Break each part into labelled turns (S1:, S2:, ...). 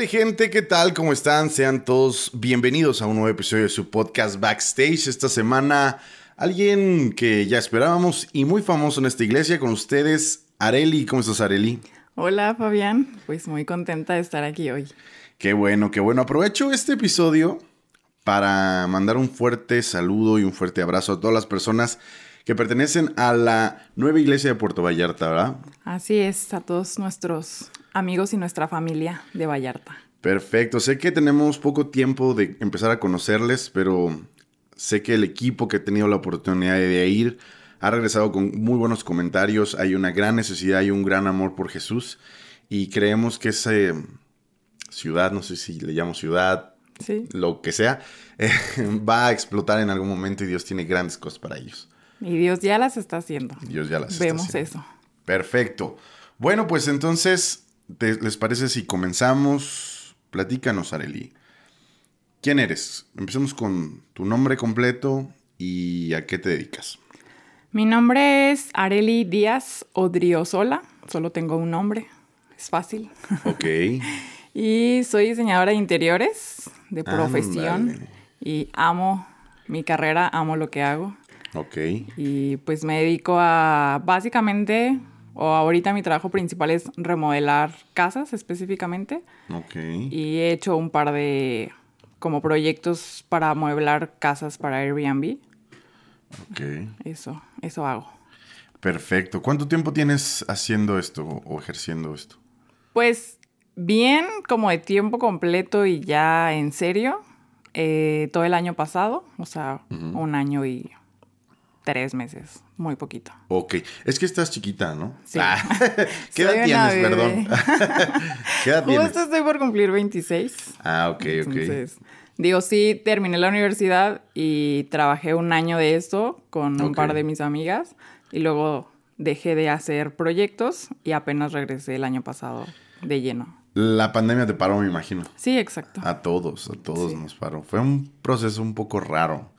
S1: Hola gente? ¿Qué tal? ¿Cómo están? Sean todos bienvenidos a un nuevo episodio de su podcast Backstage. Esta semana alguien que ya esperábamos y muy famoso en esta iglesia con ustedes, Areli. ¿Cómo estás, Areli?
S2: Hola, Fabián. Pues muy contenta de estar aquí hoy.
S1: Qué bueno, qué bueno. Aprovecho este episodio para mandar un fuerte saludo y un fuerte abrazo a todas las personas que pertenecen a la nueva iglesia de Puerto Vallarta, ¿verdad?
S2: Así es, a todos nuestros amigos y nuestra familia de Vallarta.
S1: Perfecto, sé que tenemos poco tiempo de empezar a conocerles, pero sé que el equipo que ha tenido la oportunidad de ir ha regresado con muy buenos comentarios, hay una gran necesidad y un gran amor por Jesús y creemos que esa ciudad, no sé si le llamo ciudad, lo que sea, eh, va a explotar en algún momento y Dios tiene grandes cosas para ellos.
S2: Y Dios ya las está haciendo.
S1: Dios ya las
S2: Vemos
S1: está haciendo.
S2: eso.
S1: Perfecto. Bueno, pues entonces ¿Les parece si comenzamos? Platícanos, Areli. ¿Quién eres? Empecemos con tu nombre completo y a qué te dedicas.
S2: Mi nombre es Areli Díaz Odriozola. Solo tengo un nombre. Es fácil.
S1: Ok.
S2: y soy diseñadora de interiores de profesión. Y amo mi carrera, amo lo que hago.
S1: Ok.
S2: Y pues me dedico a básicamente o ahorita mi trabajo principal es remodelar casas específicamente.
S1: Ok.
S2: Y he hecho un par de como proyectos para amueblar casas para Airbnb.
S1: Ok.
S2: Eso, eso hago.
S1: Perfecto. ¿Cuánto tiempo tienes haciendo esto o ejerciendo esto?
S2: Pues bien, como de tiempo completo y ya en serio, eh, todo el año pasado, o sea, un año y tres meses, muy poquito.
S1: Ok, es que estás chiquita, ¿no?
S2: Sí.
S1: Ah, ¿Qué edad tienes, perdón?
S2: ¿Qué edad tienes? Justo estoy por cumplir 26.
S1: Ah, ok,
S2: Entonces, digo, sí, terminé la universidad y trabajé un año de esto con un par de mis amigas y luego dejé de hacer proyectos y apenas regresé el año pasado de lleno.
S1: La pandemia te paró, me imagino.
S2: Sí, exacto.
S1: A todos, a todos nos paró. Fue un proceso un poco raro.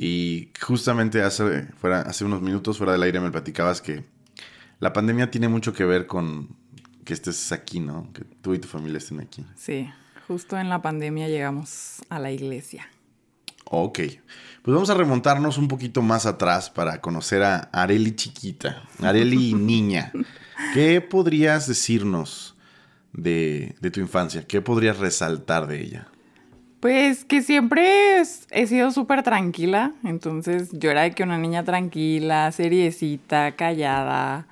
S1: Y justamente hace, fuera, hace unos minutos fuera del aire me platicabas que la pandemia tiene mucho que ver con que estés aquí, ¿no? Que tú y tu familia estén aquí.
S2: Sí, justo en la pandemia llegamos a la iglesia.
S1: Ok, pues vamos a remontarnos un poquito más atrás para conocer a Areli chiquita, Areli niña. ¿Qué podrías decirnos de, de tu infancia? ¿Qué podrías resaltar de ella?
S2: Pues que siempre he sido súper tranquila, entonces yo era de que una niña tranquila, seriecita, callada,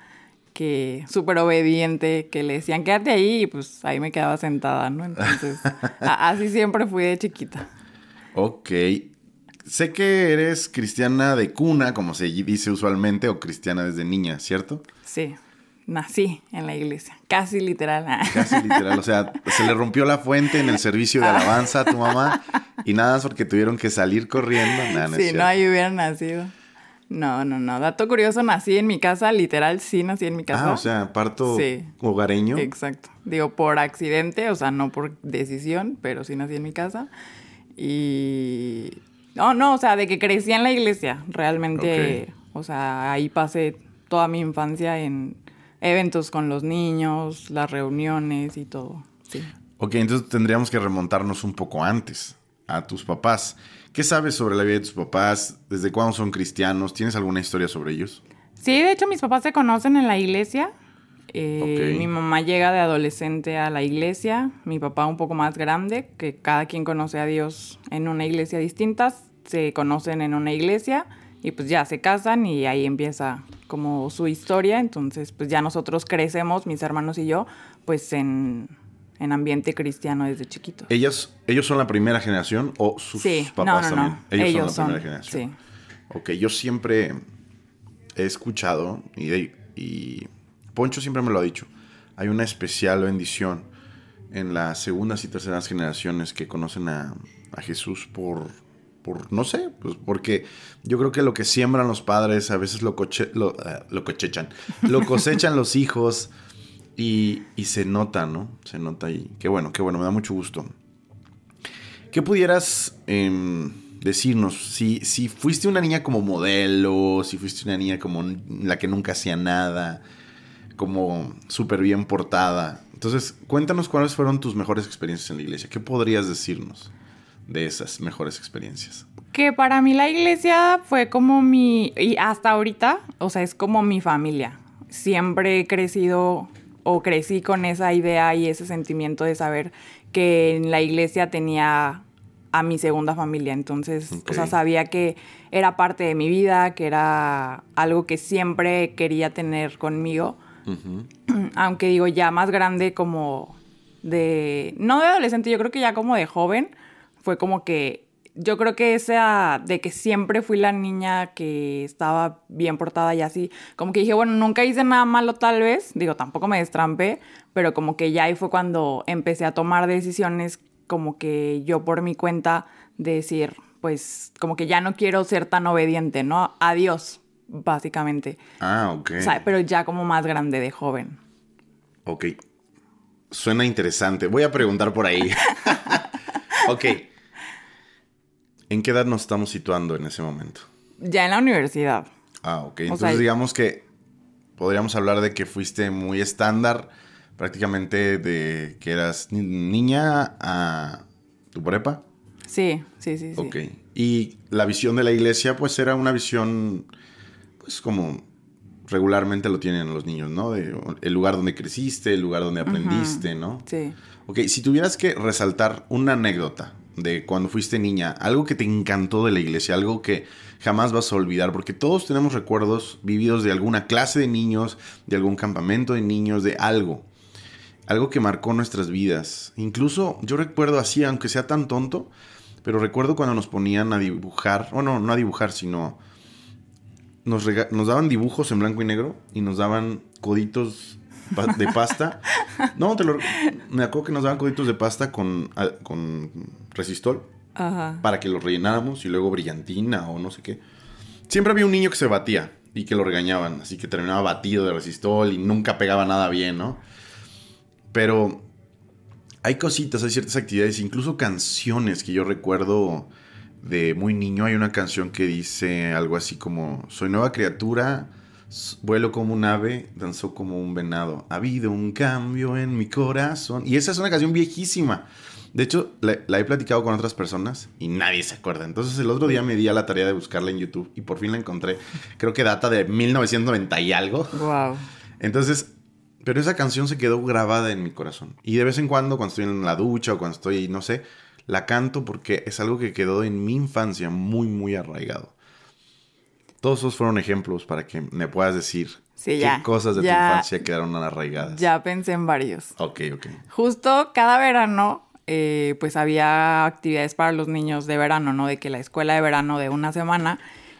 S2: que súper obediente, que le decían quédate ahí y pues ahí me quedaba sentada, ¿no? Entonces así siempre fui de chiquita.
S1: Ok, sé que eres cristiana de cuna, como se dice usualmente, o cristiana desde niña, ¿cierto?
S2: Sí nací en la iglesia, casi literal.
S1: Casi literal, o sea, se le rompió la fuente en el servicio de alabanza a tu mamá y nada más porque tuvieron que salir corriendo.
S2: Nada, no sí, no, ahí hubieran nacido. No, no, no. Dato curioso, nací en mi casa, literal, sí nací en mi casa.
S1: Ah, o sea, parto hogareño.
S2: Exacto. Digo, por accidente, o sea, no por decisión, pero sí nací en mi casa. Y... No, no, o sea, de que crecí en la iglesia, realmente, o sea, ahí pasé toda mi infancia en, eventos con los niños, las reuniones y todo. Sí.
S1: Ok, entonces tendríamos que remontarnos un poco antes a tus papás. ¿Qué sabes sobre la vida de tus papás? ¿Desde cuándo son cristianos? ¿Tienes alguna historia sobre ellos?
S2: Sí, de hecho mis papás se conocen en la iglesia. Eh, mi mamá llega de adolescente a la iglesia, mi papá un poco más grande, que cada quien conoce a Dios en una iglesia distinta, se conocen en una iglesia y pues ya se casan y ahí empieza como su historia, entonces pues ya nosotros crecemos, mis hermanos y yo, pues en, ambiente cristiano desde chiquito.
S1: ¿Ellos, ¿Ellos son la primera generación o sus papás también? Ellos, son la primera generación. Sí. Ok, yo siempre he escuchado y, y Poncho siempre me lo ha dicho. hay una especial bendición en las segundas y terceras generaciones que conocen a, Jesús por, por, no sé, pues porque yo creo que lo que siembran los padres a veces lo, coche, lo, lo cosechan, lo cosechan los hijos y, se nota, ¿no? Se nota ahí. Qué bueno, qué bueno, me da mucho gusto. ¿Qué pudieras em, decirnos? Si, si fuiste una niña como modelo, si fuiste una niña como la que nunca hacía nada, como súper bien portada. Entonces, cuéntanos cuáles fueron tus mejores experiencias en la iglesia. ¿Qué podrías decirnos de esas mejores experiencias?
S2: Que para mí la iglesia fue como mi, y hasta ahorita, o sea, es como mi familia. Siempre he crecido o crecí con esa idea y ese sentimiento de saber que en la iglesia tenía a mi segunda familia. Entonces, o sea, sabía que era parte de mi vida, que era algo que siempre quería tener conmigo. Aunque digo, ya más grande como de, no de adolescente, yo creo que ya como de joven, fue como que, yo creo que esa de que siempre fui la niña que estaba bien portada y así, como que dije, bueno, nunca hice nada malo tal vez, digo, tampoco me destrampé, pero como que ya ahí fue cuando empecé a tomar decisiones como que yo por mi cuenta de decir, pues como que ya no quiero ser tan obediente, ¿no? Adiós, básicamente.
S1: Ah, ok.
S2: O sea, pero ya como más grande de joven.
S1: Ok. Suena interesante. Voy a preguntar por ahí. ok. ¿En qué edad nos estamos situando en ese momento?
S2: Ya en la universidad.
S1: Ah, ok. Entonces digamos que podríamos hablar de que fuiste muy estándar, prácticamente de que eras niña a tu prepa.
S2: Sí, sí, sí, sí.
S1: Ok. Y la visión de la iglesia, pues era una visión es como regularmente lo tienen los niños, ¿no? De, el lugar donde creciste, el lugar donde aprendiste, ¿no?
S2: Sí.
S1: Ok, si tuvieras que resaltar una anécdota de cuando fuiste niña, algo que te encantó de la iglesia, algo que jamás vas a olvidar, porque todos tenemos recuerdos vividos de alguna clase de niños, de algún campamento de niños, de algo. Algo que marcó nuestras vidas. Incluso yo recuerdo así, aunque sea tan tonto, pero recuerdo cuando nos ponían a dibujar, bueno, no a dibujar, sino nos, daban dibujos en blanco y negro y nos daban coditos de pasta. No, te lo, me acuerdo que nos daban coditos de pasta con, con resistol para que los rellenáramos y luego brillantina o no sé qué. Siempre había un niño que se batía y que lo regañaban, así que terminaba batido de resistol y nunca pegaba nada bien, ¿no? Pero hay cositas, hay ciertas actividades, incluso canciones que yo recuerdo de muy niño hay una canción que dice algo así como, soy nueva criatura, vuelo como un ave, danzó como un venado, ha habido un cambio en mi corazón. Y esa es una canción viejísima. De hecho, la, he platicado con otras personas y nadie se acuerda. Entonces el otro día me di a la tarea de buscarla en YouTube y por fin la encontré. Creo que data de 1990 y algo.
S2: Wow.
S1: Entonces, pero esa canción se quedó grabada en mi corazón. Y de vez en cuando, cuando estoy en la ducha o cuando estoy, no sé, la canto porque es algo que quedó en mi infancia muy, muy arraigado. Todos esos fueron ejemplos para que me puedas decir qué cosas de tu infancia quedaron arraigadas.
S2: Ya pensé en varios.
S1: Ok, ok.
S2: Justo cada verano, eh, pues había actividades para los niños de verano, ¿no? De que la escuela de verano de una semana.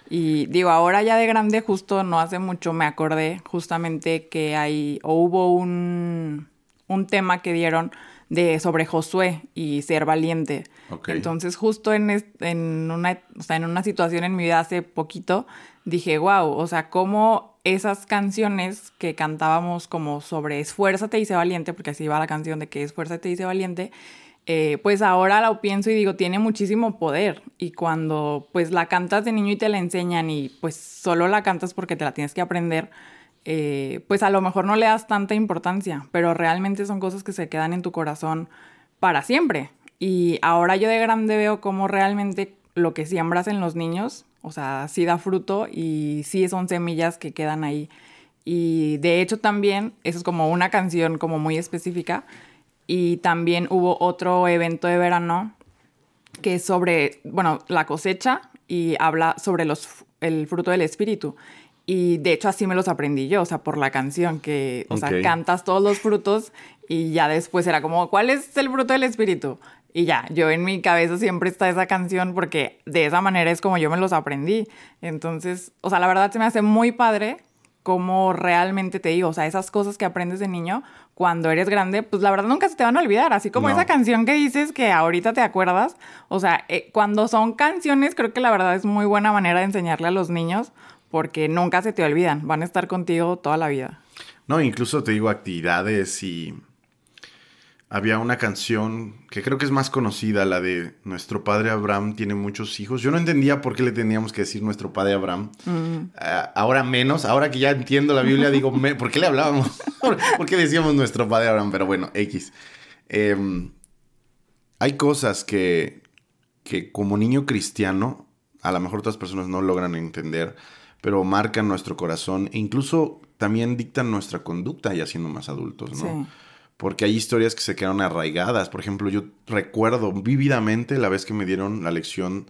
S2: Y digo, ahora ya de grande, justo no hace mucho me acordé justamente que hay, o hubo un, un tema que dieron de sobre Josué y ser valiente. Entonces, justo en, en, una, en una situación en mi vida hace poquito, dije, wow, o sea, cómo esas canciones que cantábamos como sobre esfuérzate y sé valiente, porque así va la canción de que esfuérzate y sé valiente, eh, pues ahora lo pienso y digo, tiene muchísimo poder. Y cuando pues la cantas de niño y te la enseñan y pues solo la cantas porque te la tienes que aprender, eh, pues a lo mejor no le das tanta importancia, pero realmente son cosas que se quedan en tu corazón para siempre. Y ahora yo de grande veo cómo realmente lo que siembras en los niños, o sea, sí da fruto y sí son semillas que quedan ahí. Y de hecho también, eso es como una canción como muy específica. Y también hubo otro evento de verano que es sobre, bueno, la cosecha y habla sobre los, el fruto del espíritu. Y de hecho así me los aprendí yo, o sea, por la canción, que, o sea, cantas todos los frutos y ya después era como, ¿cuál es el fruto del espíritu? Y ya, yo en mi cabeza siempre está esa canción porque de esa manera es como yo me los aprendí. Entonces, o sea, la verdad se me hace muy padre cómo realmente te digo, o sea, esas cosas que aprendes de niño, cuando eres grande, pues la verdad nunca se te van a olvidar, así como esa canción que dices que ahorita te acuerdas, o sea, eh, cuando son canciones, creo que la verdad es muy buena manera de enseñarle a los niños, porque nunca se te olvidan, van a estar contigo toda la vida.
S1: No, incluso te digo actividades y había una canción que creo que es más conocida, la de Nuestro padre Abraham tiene muchos hijos. Yo no entendía por qué le teníamos que decir Nuestro padre Abraham. Mm. Ah, ahora menos, ahora que ya entiendo la Biblia, digo, ¿por qué le hablábamos? ¿Por qué decíamos Nuestro padre Abraham? Pero bueno, X. Em, hay cosas que, que como niño cristiano, a lo mejor otras personas no logran entender, pero marcan nuestro corazón e incluso también dictan nuestra conducta ya siendo más adultos, ¿no? Sí porque hay historias que se quedaron arraigadas. Por ejemplo, yo recuerdo vívidamente la vez que me dieron la lección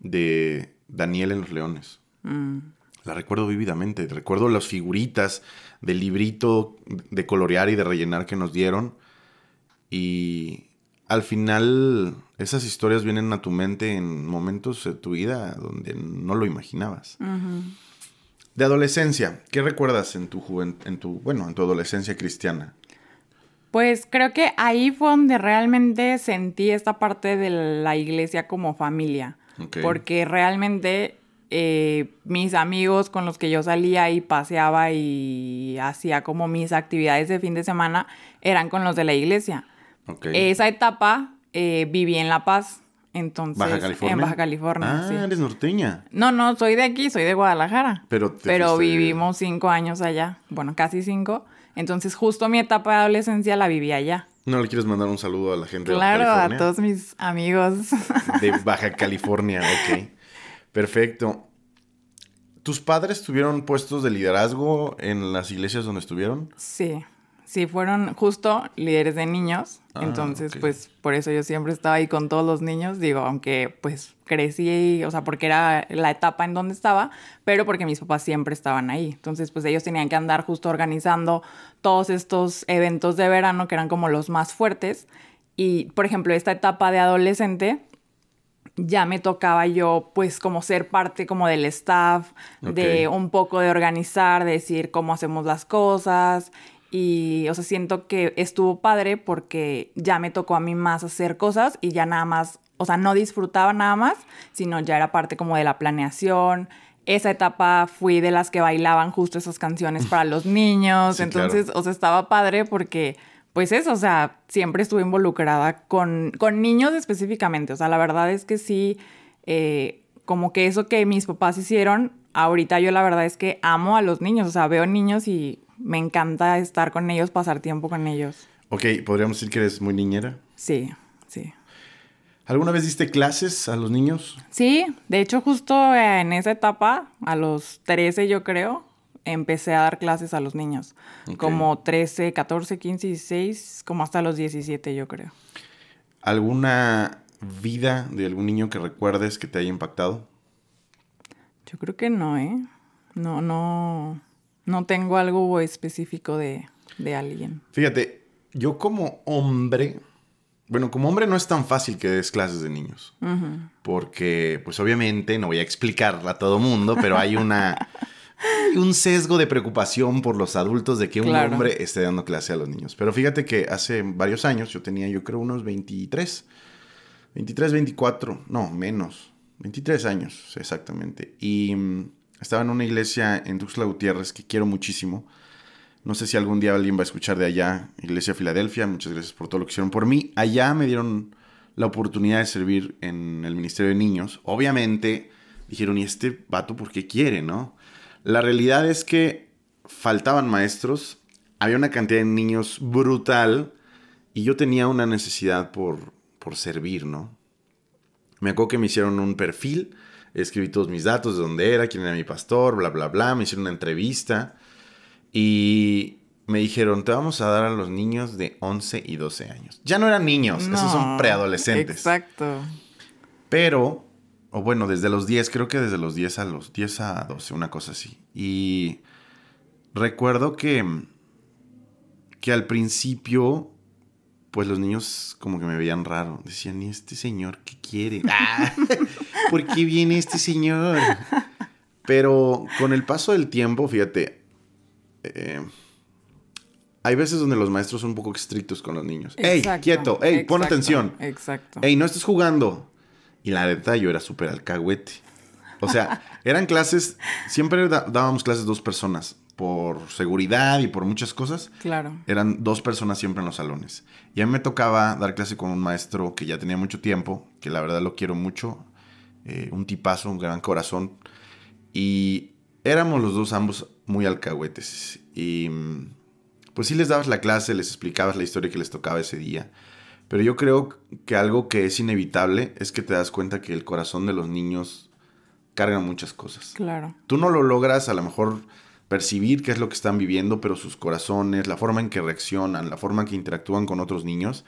S1: de Daniel en los Leones. Mm. La recuerdo vívidamente. Recuerdo las figuritas del librito de colorear y de rellenar que nos dieron. Y al final esas historias vienen a tu mente en momentos de tu vida donde no lo imaginabas. De adolescencia, ¿qué recuerdas en tu en tu, bueno, en tu adolescencia cristiana?
S2: Pues creo que ahí fue donde realmente sentí esta parte de la iglesia como familia. Porque realmente eh, mis amigos con los que yo salía y paseaba y hacía como mis actividades de fin de semana eran con los de la iglesia. Esa etapa eh, viví en La Paz. Entonces,
S1: ¿Baja California?
S2: En Baja California.
S1: Ah, eres norteña.
S2: No, no, soy de aquí, soy de Guadalajara. Pero, Pero vivimos cinco años allá. Bueno, casi cinco. Entonces, justo mi etapa de adolescencia la viví allá.
S1: ¿No le quieres mandar un saludo a la gente
S2: de Baja California? Claro, a todos mis amigos.
S1: De Baja California, ok. Perfecto. ¿Tus padres tuvieron puestos de liderazgo en las iglesias donde estuvieron?
S2: Sí. Sí, fueron justo líderes de niños. Ah, entonces, pues por eso yo siempre estaba ahí con todos los niños. Digo, aunque pues crecí, o sea, porque era la etapa en donde estaba, pero porque mis papás siempre estaban ahí. Entonces, pues ellos tenían que andar justo organizando todos estos eventos de verano que eran como los más fuertes. Y, por ejemplo, esta etapa de adolescente, ya me tocaba yo pues como ser parte como del staff, de un poco de organizar, de decir cómo hacemos las cosas y, o sea, siento que estuvo padre porque ya me tocó a mí más hacer cosas y ya nada más, o sea, no disfrutaba nada más, sino ya era parte como de la planeación. Esa etapa fui de las que bailaban justo esas canciones para los niños. Entonces, o sea, estaba padre porque, pues eso, o sea, siempre estuve involucrada con, con niños específicamente. O sea, la verdad es que sí, eh, como que eso que mis papás hicieron, ahorita yo la verdad es que amo a los niños. O sea, veo niños y me encanta estar con ellos, pasar tiempo con ellos.
S1: Ok, ¿podríamos decir que eres muy niñera?
S2: Sí, sí.
S1: ¿Alguna vez diste clases a los niños?
S2: Sí, de hecho justo en esa etapa, a los 13 yo creo, empecé a dar clases a los niños. Como 13, 14, 15, 16, como hasta los 17 yo creo.
S1: ¿Alguna vida de algún niño que recuerdes que te haya impactado?
S2: Yo creo que no, ¿eh? No, no. No tengo algo específico de, alguien.
S1: Fíjate, yo como hombre, bueno, como hombre no es tan fácil que des clases de niños. Porque, pues obviamente, no voy a explicarla a todo mundo, pero hay una... un sesgo de preocupación por los adultos de que un hombre esté dando clase a los niños. Pero fíjate que hace varios años, yo tenía yo creo unos 23, 23, 24, no, menos, 23 años exactamente. Y mm, estaba en una iglesia en Tuxtla Gutiérrez que quiero muchísimo. No sé si algún día alguien va a escuchar de allá, Iglesia Filadelfia. Muchas gracias por todo lo que hicieron por mí. Allá me dieron la oportunidad de servir en el Ministerio de Niños. Obviamente dijeron, ¿y este vato por qué quiere, no? La realidad es que faltaban maestros, había una cantidad de niños brutal y yo tenía una necesidad por, por servir, ¿no? Me acuerdo que me hicieron un perfil escribí todos mis datos, de dónde era, quién era mi pastor, bla, bla, bla. Me hicieron una entrevista y me dijeron, te vamos a dar a los niños de 11 y 12 años. Ya no eran niños, esos son preadolescentes.
S2: Exacto.
S1: Pero, o bueno, desde los 10, creo que desde los 10 a los 10 a 12, una cosa así. Y recuerdo que, que al principio pues los niños como que me veían raro. Decían, ¿y este señor qué quiere? Ah, ¿Por qué viene este señor? Pero con el paso del tiempo, fíjate, Eh, hay veces donde los maestros son un poco estrictos con los niños. ¡Ey, quieto! ¡Ey, pon atención!
S2: Exacto.
S1: ¡Ey, no estés jugando! Y la neta, yo era súper alcahuete. O sea, eran clases, siempre dábamos clases dos personas, por seguridad y por muchas cosas.
S2: Claro.
S1: Eran dos personas siempre en los salones. Y a mí me tocaba dar clase con un maestro que ya tenía mucho tiempo, que la verdad lo quiero mucho, eh, un tipazo, un gran corazón. Y éramos los dos ambos muy alcahuetes. Y pues sí les dabas la clase, les explicabas la historia que les tocaba ese día. Pero yo creo que algo que es inevitable es que te das cuenta que el corazón de los niños carga muchas cosas.
S2: Claro.
S1: Tú no lo logras a lo mejor percibir qué es lo que están viviendo, pero sus corazones, la forma en que reaccionan, la forma en que interactúan con otros niños,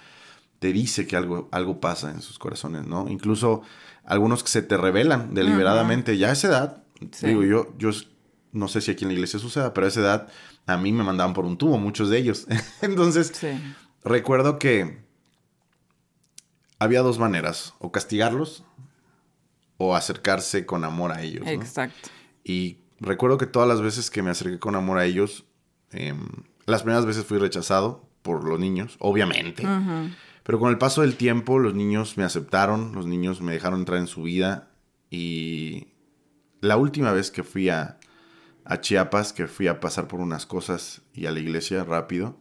S1: te dice que algo, algo pasa en sus corazones, ¿no? Incluso algunos que se te revelan deliberadamente, ya a esa edad, digo yo, yo no sé si aquí en la iglesia suceda, pero a esa edad a mí me mandaban por un tubo, muchos de ellos. Entonces, recuerdo que había dos maneras, o castigarlos o acercarse con amor a ellos.
S2: Exacto.
S1: Y recuerdo que todas las veces que me acerqué con amor a ellos, em, las primeras veces fui rechazado por los niños, obviamente. Pero con el paso del tiempo, los niños me aceptaron, los niños me dejaron entrar en su vida. Y la última vez que fui a, a Chiapas, que fui a pasar por unas cosas y a la iglesia rápido,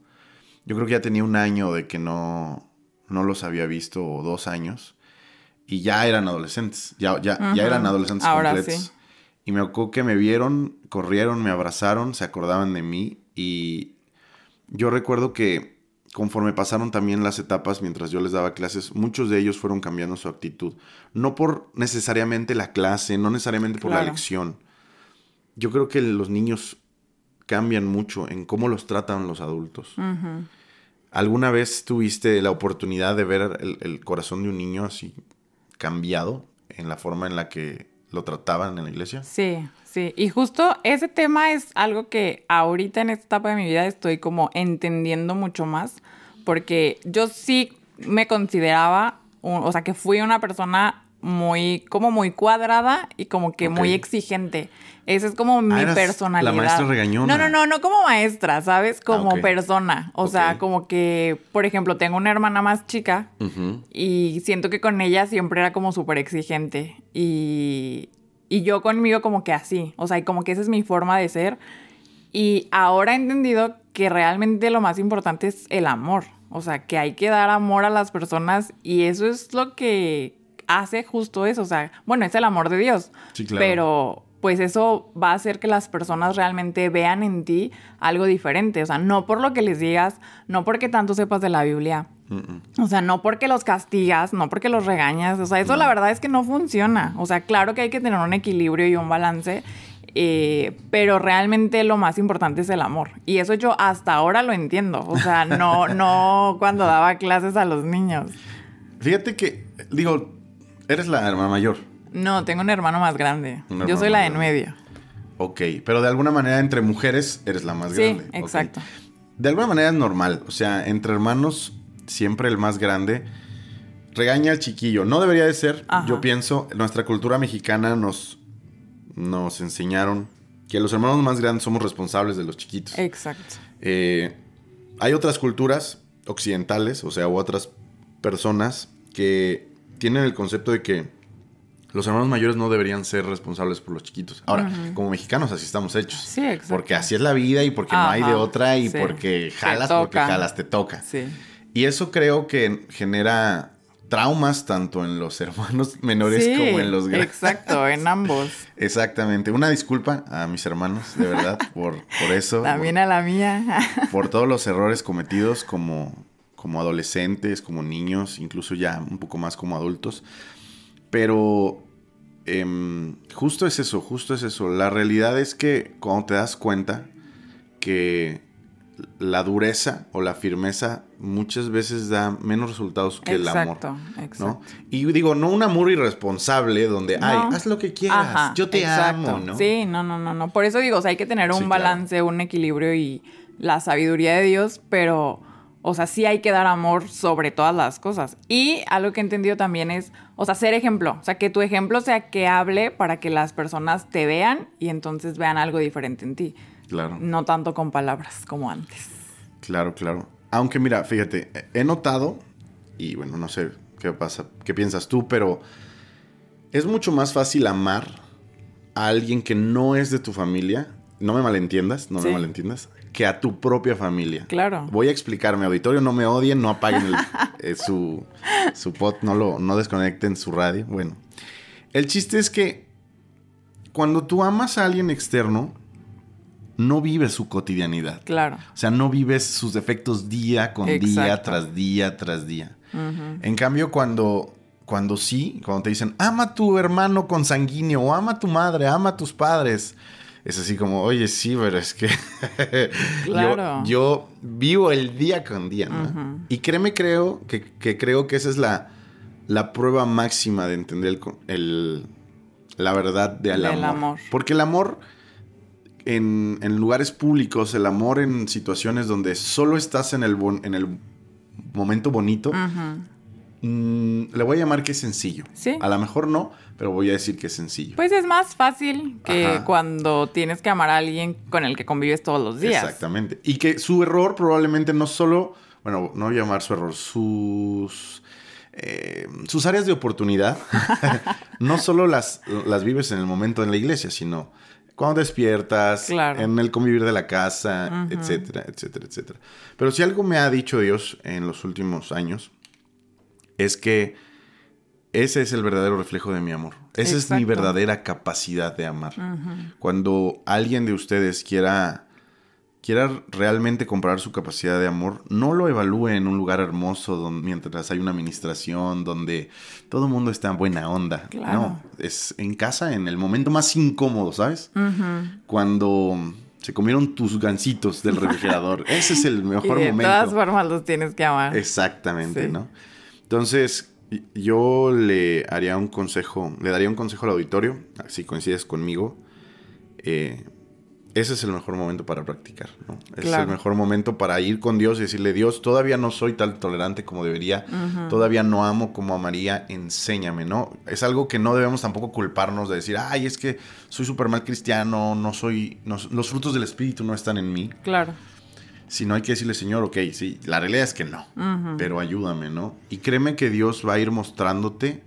S1: yo creo que ya tenía un año de que no, no los había visto, o dos años. Y ya eran adolescentes, ya, ya, ya eran adolescentes
S2: Ahora
S1: completos. Y me acuerdo que me vieron, corrieron, me abrazaron, se acordaban de mí. Y yo recuerdo que conforme pasaron también las etapas mientras yo les daba clases, muchos de ellos fueron cambiando su actitud. No por necesariamente la clase, no necesariamente por la lección. Yo creo que los niños cambian mucho en cómo los tratan los adultos. ¿Alguna vez tuviste la oportunidad de ver el corazón de un niño así cambiado en la forma en la que lo trataban en la iglesia.
S2: Sí, sí. Y justo ese tema es algo que ahorita en esta etapa de mi vida estoy como entendiendo mucho más, porque yo sí me consideraba, o sea, que fui una persona muy, como muy cuadrada y como que muy exigente. Esa es como mi ah, personalidad.
S1: La maestra regañona.
S2: No, no, no, no como maestra, ¿sabes? Como ah, persona. O sea, como que, por ejemplo, tengo una hermana más chica y siento que con ella siempre era como súper exigente. Y, y yo conmigo como que así. O sea, como que esa es mi forma de ser. Y ahora he entendido que realmente lo más importante es el amor. O sea, que hay que dar amor a las personas y eso es lo que hace justo eso. O sea, bueno, es el amor de Dios. Sí, claro. Pero pues eso va a hacer que las personas realmente vean en ti algo diferente. O sea, no por lo que les digas, no porque tanto sepas de la Biblia. O sea, no porque los castigas, no porque los regañas. O sea, eso la verdad es que no funciona. O sea, claro que hay que tener un equilibrio y un balance. Eh, pero realmente lo más importante es el amor. Y eso yo hasta ahora lo entiendo. O sea, no, no cuando daba clases a los niños.
S1: Fíjate que, digo, Eres la hermana mayor.
S2: No, tengo un hermano más grande. Yo soy la de en medio.
S1: Ok, pero de alguna manera entre mujeres eres la más grande.
S2: Sí, exacto.
S1: De alguna manera es normal. O sea, entre hermanos, siempre el más grande regaña al chiquillo. No debería de ser. Yo pienso, nuestra cultura mexicana nos, nos enseñaron que los hermanos más grandes somos responsables de los chiquitos.
S2: Exacto.
S1: Eh, hay otras culturas occidentales, o sea, u otras personas que tienen el concepto de que los hermanos mayores no deberían ser responsables por los chiquitos. Ahora, como mexicanos así estamos hechos.
S2: Sí, exacto.
S1: Porque así es la vida y porque no hay de otra y porque jalas, porque jalas, te toca.
S2: Sí.
S1: Y eso creo que genera traumas tanto en los hermanos menores como en los grandes.
S2: Exacto, en ambos.
S1: Exactamente. Una disculpa a mis hermanos, de verdad, por, por eso.
S2: También a la mía.
S1: por todos los errores cometidos como, como adolescentes, como niños, incluso ya un poco más como adultos. Pero em, justo es eso, justo es eso. La realidad es que cuando te das cuenta que la dureza o la firmeza muchas veces da menos resultados que el amor. Exacto. Y digo, no un amor irresponsable donde, ay, haz lo que quieras, yo te amo, ¿no?
S2: Sí, no, no, no, no. Por eso digo, hay que tener un balance, un equilibrio y la sabiduría de Dios, pero o sea, sí hay que dar amor sobre todas las cosas. Y algo que he entendido también es, o sea, ser ejemplo. O sea, que tu ejemplo sea que hable para que las personas te vean y entonces vean algo diferente en ti.
S1: Claro.
S2: No tanto con palabras como antes.
S1: Claro, claro. Aunque mira, fíjate, he notado, y bueno, no sé qué pasa, qué piensas tú, pero es mucho más fácil amar a alguien que no es de tu familia, no me malentiendas, no me malentiendas, que a tu propia familia.
S2: Claro.
S1: Voy a explicarme, auditorio, no me odien, no apaguen eh, su, su pot, no, lo, no desconecten su radio. Bueno, el chiste es que cuando tú amas a alguien externo, no vives su cotidianidad.
S2: Claro.
S1: O sea, no vives sus defectos día con día, tras día, tras día. En cambio, cuando, cuando sí, cuando te dicen, ama a tu hermano consanguíneo, o ama a tu madre, ama a tus padres, es así como, oye, sí, pero es que claro. yo, vivo el día con día, ¿no? Y créeme, creo que, creo que esa es la, la prueba máxima de entender el, la verdad de amor. amor. Porque el amor en, lugares públicos, el amor en situaciones donde solo estás en el, en el momento bonito, mm, le voy a llamar que es sencillo.
S2: ¿Sí?
S1: A lo mejor no, pero voy a decir que es sencillo.
S2: Pues es más fácil que cuando tienes que amar a alguien con el que convives todos los días.
S1: Exactamente. Y que su error probablemente no solo, bueno, no voy a llamar su error, sus... Eh, sus áreas de oportunidad no solo las, las vives en el momento en la iglesia, sino cuando despiertas, en el convivir de la casa, etcétera, etcétera, etcétera. Pero si algo me ha dicho Dios en los últimos años, es que ese es el verdadero reflejo de mi amor. Esa es mi verdadera capacidad de amar. Cuando alguien de ustedes quiera quiera realmente comprar su capacidad de amor, no lo evalúe en un lugar hermoso donde, mientras hay una administración donde todo el mundo está en buena onda. No, es en casa, en el momento más incómodo, ¿sabes? Cuando se comieron tus gancitos del refrigerador. Ese es el mejor momento. De
S2: todas formas los tienes que amar.
S1: Exactamente, ¿no? Entonces, yo le haría un consejo, le daría un consejo al auditorio, si coincides conmigo. Eh, ese es el mejor momento para practicar, ¿no? Es el mejor momento para ir con Dios y decirle, Dios, todavía no soy tan tolerante como debería, todavía no amo como amaría, enséñame, ¿no? Es algo que no debemos tampoco culparnos de decir, ay, es que soy súper mal cristiano, no soy, los frutos del Espíritu no están en mí.
S2: Claro.
S1: Sino hay que decirle, Señor, ok, sí, la realidad es que no, pero ayúdame, ¿no? Y créeme que Dios va a ir mostrándote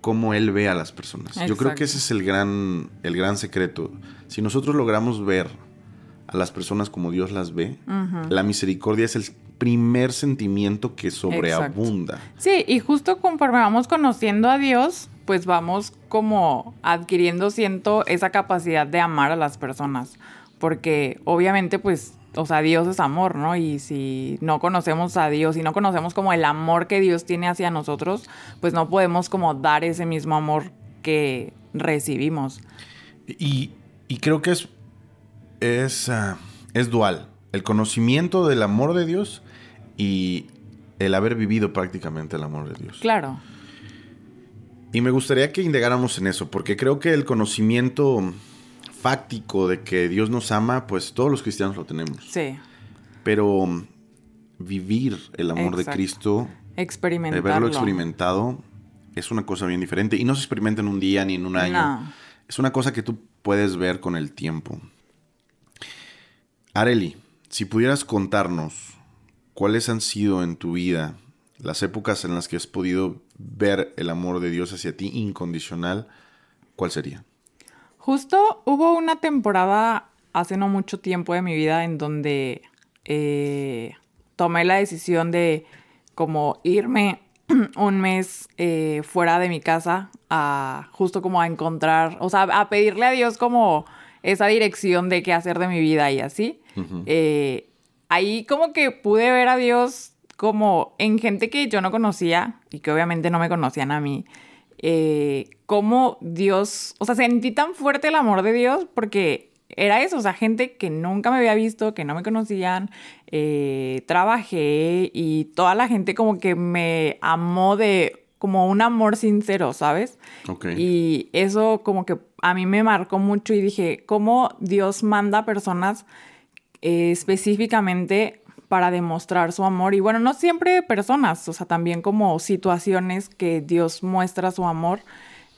S1: cómo Él ve a las personas. Yo creo que ese es el gran, el gran secreto. Si nosotros logramos ver a las personas como Dios las ve, la misericordia es el primer sentimiento que sobreabunda.
S2: Sí, y justo conforme vamos conociendo a Dios, pues vamos como adquiriendo, siento, esa capacidad de amar a las personas. Porque obviamente, pues o sea, Dios es amor, ¿no? Y si no conocemos a Dios, y no conocemos como el amor que Dios tiene hacia nosotros, pues no podemos como dar ese mismo amor que recibimos.
S1: Y, creo que es, es, ah, es dual. El conocimiento del amor de Dios y el haber vivido prácticamente el amor de Dios.
S2: Claro.
S1: Y me gustaría que indagáramos en eso, porque creo que el conocimiento fáctico de que Dios nos ama, pues todos los cristianos lo tenemos.
S2: Sí.
S1: Pero mm, vivir el amor de Cristo,
S2: experimentarlo.
S1: verlo experimentado, es una cosa bien diferente. Y no se experimenta en un día ni en un año. Es una cosa que tú puedes ver con el tiempo. Areli, si pudieras contarnos cuáles han sido en tu vida las épocas en las que has podido ver el amor de Dios hacia ti incondicional, ¿cuál sería?
S2: Justo hubo una temporada hace no mucho tiempo de mi vida en donde eh, tomé la decisión de como irme un mes eh, fuera de mi casa a justo como a encontrar, o sea, a pedirle a Dios como esa dirección de qué hacer de mi vida y así. Eh, ahí como que pude ver a Dios como en gente que yo no conocía y que obviamente no me conocían a mí eh, cómo Dios, o sea, sentí tan fuerte el amor de Dios porque era eso, o sea, gente que nunca me había visto, que no me conocían, eh, trabajé y toda la gente como que me amó de como un amor sincero, ¿sabes? Y eso como que a mí me marcó mucho y dije, ¿cómo Dios manda personas eh, específicamente para demostrar su amor. Y bueno, no siempre personas, o sea, también como situaciones que Dios muestra su amor.